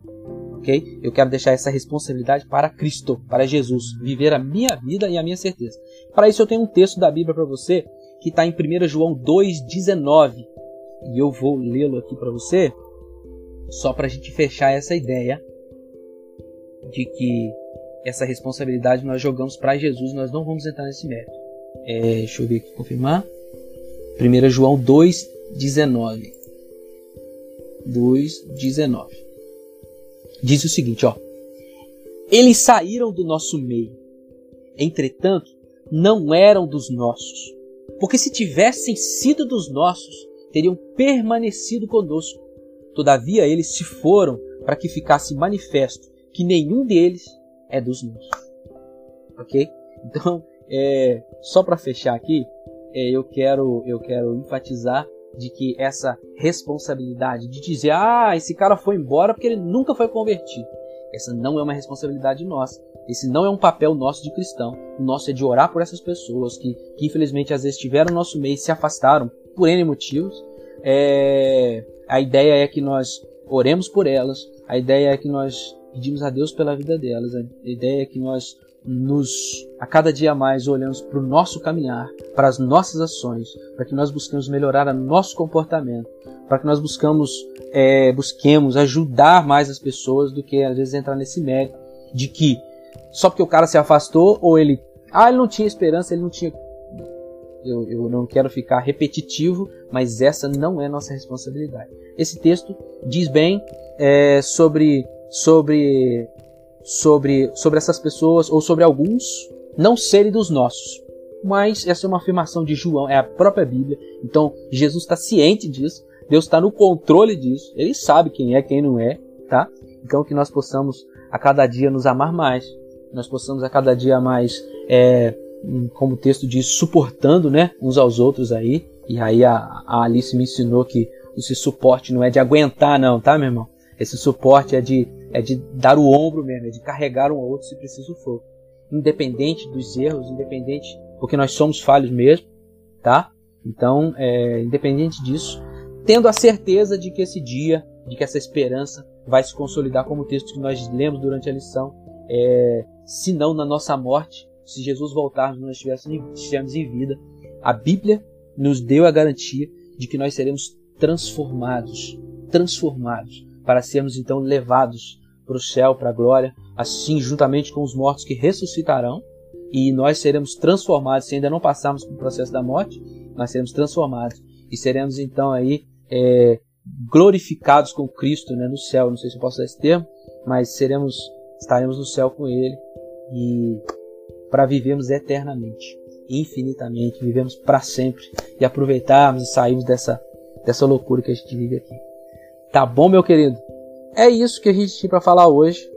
ok? Eu quero deixar essa responsabilidade para Cristo, para Jesus, viver a minha vida e a minha certeza. Para isso eu tenho um texto da Bíblia para você que está em 1 João 2,19. E eu vou lê-lo aqui para você, só para a gente fechar essa ideia de que essa responsabilidade nós jogamos para Jesus, nós não vamos entrar nesse mérito. É, deixa eu ver aqui, confirmar. 1 João 2,19. 2,19. Diz o seguinte, ó. Eles saíram do nosso meio. Entretanto, não eram dos nossos. Porque se tivessem sido dos nossos, teriam permanecido conosco. Todavia, eles se foram para que ficasse manifesto que nenhum deles é dos nossos. Ok? Então, é, só para fechar aqui, eu quero eu quero enfatizar de que essa responsabilidade de dizer ah esse cara foi embora porque ele nunca foi convertido. Essa não é uma responsabilidade nossa. Esse não é um papel nosso de cristão. O nosso é de orar por essas pessoas que, que infelizmente às vezes estiveram no nosso meio e se afastaram por N motivos. É, a ideia é que nós oremos por elas. A ideia é que nós pedimos a Deus pela vida delas a ideia é que nós nos a cada dia mais olhamos para o nosso caminhar, para as nossas ações, para que nós busquemos melhorar o nosso comportamento, para que nós buscamos é, busquemos ajudar mais as pessoas do que às vezes entrar nesse mérito de que só porque o cara se afastou ou ele ah ele não tinha esperança ele não tinha eu, eu não quero ficar repetitivo, mas essa não é nossa responsabilidade. Esse texto diz bem é, sobre sobre sobre, sobre essas pessoas ou sobre alguns não serem dos nossos. mas essa é uma afirmação de João, é a própria Bíblia. Então Jesus está ciente disso, Deus está no controle disso, Ele sabe quem é, quem não é, tá? Então que nós possamos a cada dia nos amar mais, nós possamos a cada dia mais, é, como o texto diz, suportando, né, uns aos outros aí. E aí a, a Alice me ensinou que esse suporte não é de aguentar, não, tá, meu irmão? Esse suporte é de, é de dar o ombro mesmo, é de carregar um ao outro se preciso for. Independente dos erros, independente, porque nós somos falhos mesmo, tá? Então, é, independente disso, tendo a certeza de que esse dia, de que essa esperança vai se consolidar como o texto que nós lemos durante a lição, é, se não na nossa morte, se Jesus voltar, nós estivermos em vida, a Bíblia nos deu a garantia de que nós seremos transformados, transformados, para sermos então levados para o céu, para a glória, assim juntamente com os mortos que ressuscitarão, e nós seremos transformados, se ainda não passarmos pelo processo da morte, nós seremos transformados e seremos então aí é, glorificados com Cristo né, no céu. Não sei se eu posso usar esse termo, mas seremos, estaremos no céu com Ele e para vivermos eternamente, infinitamente, vivemos para sempre e aproveitarmos e sairmos dessa dessa loucura que a gente vive aqui. Tá bom, meu querido? É isso que a gente tinha para falar hoje.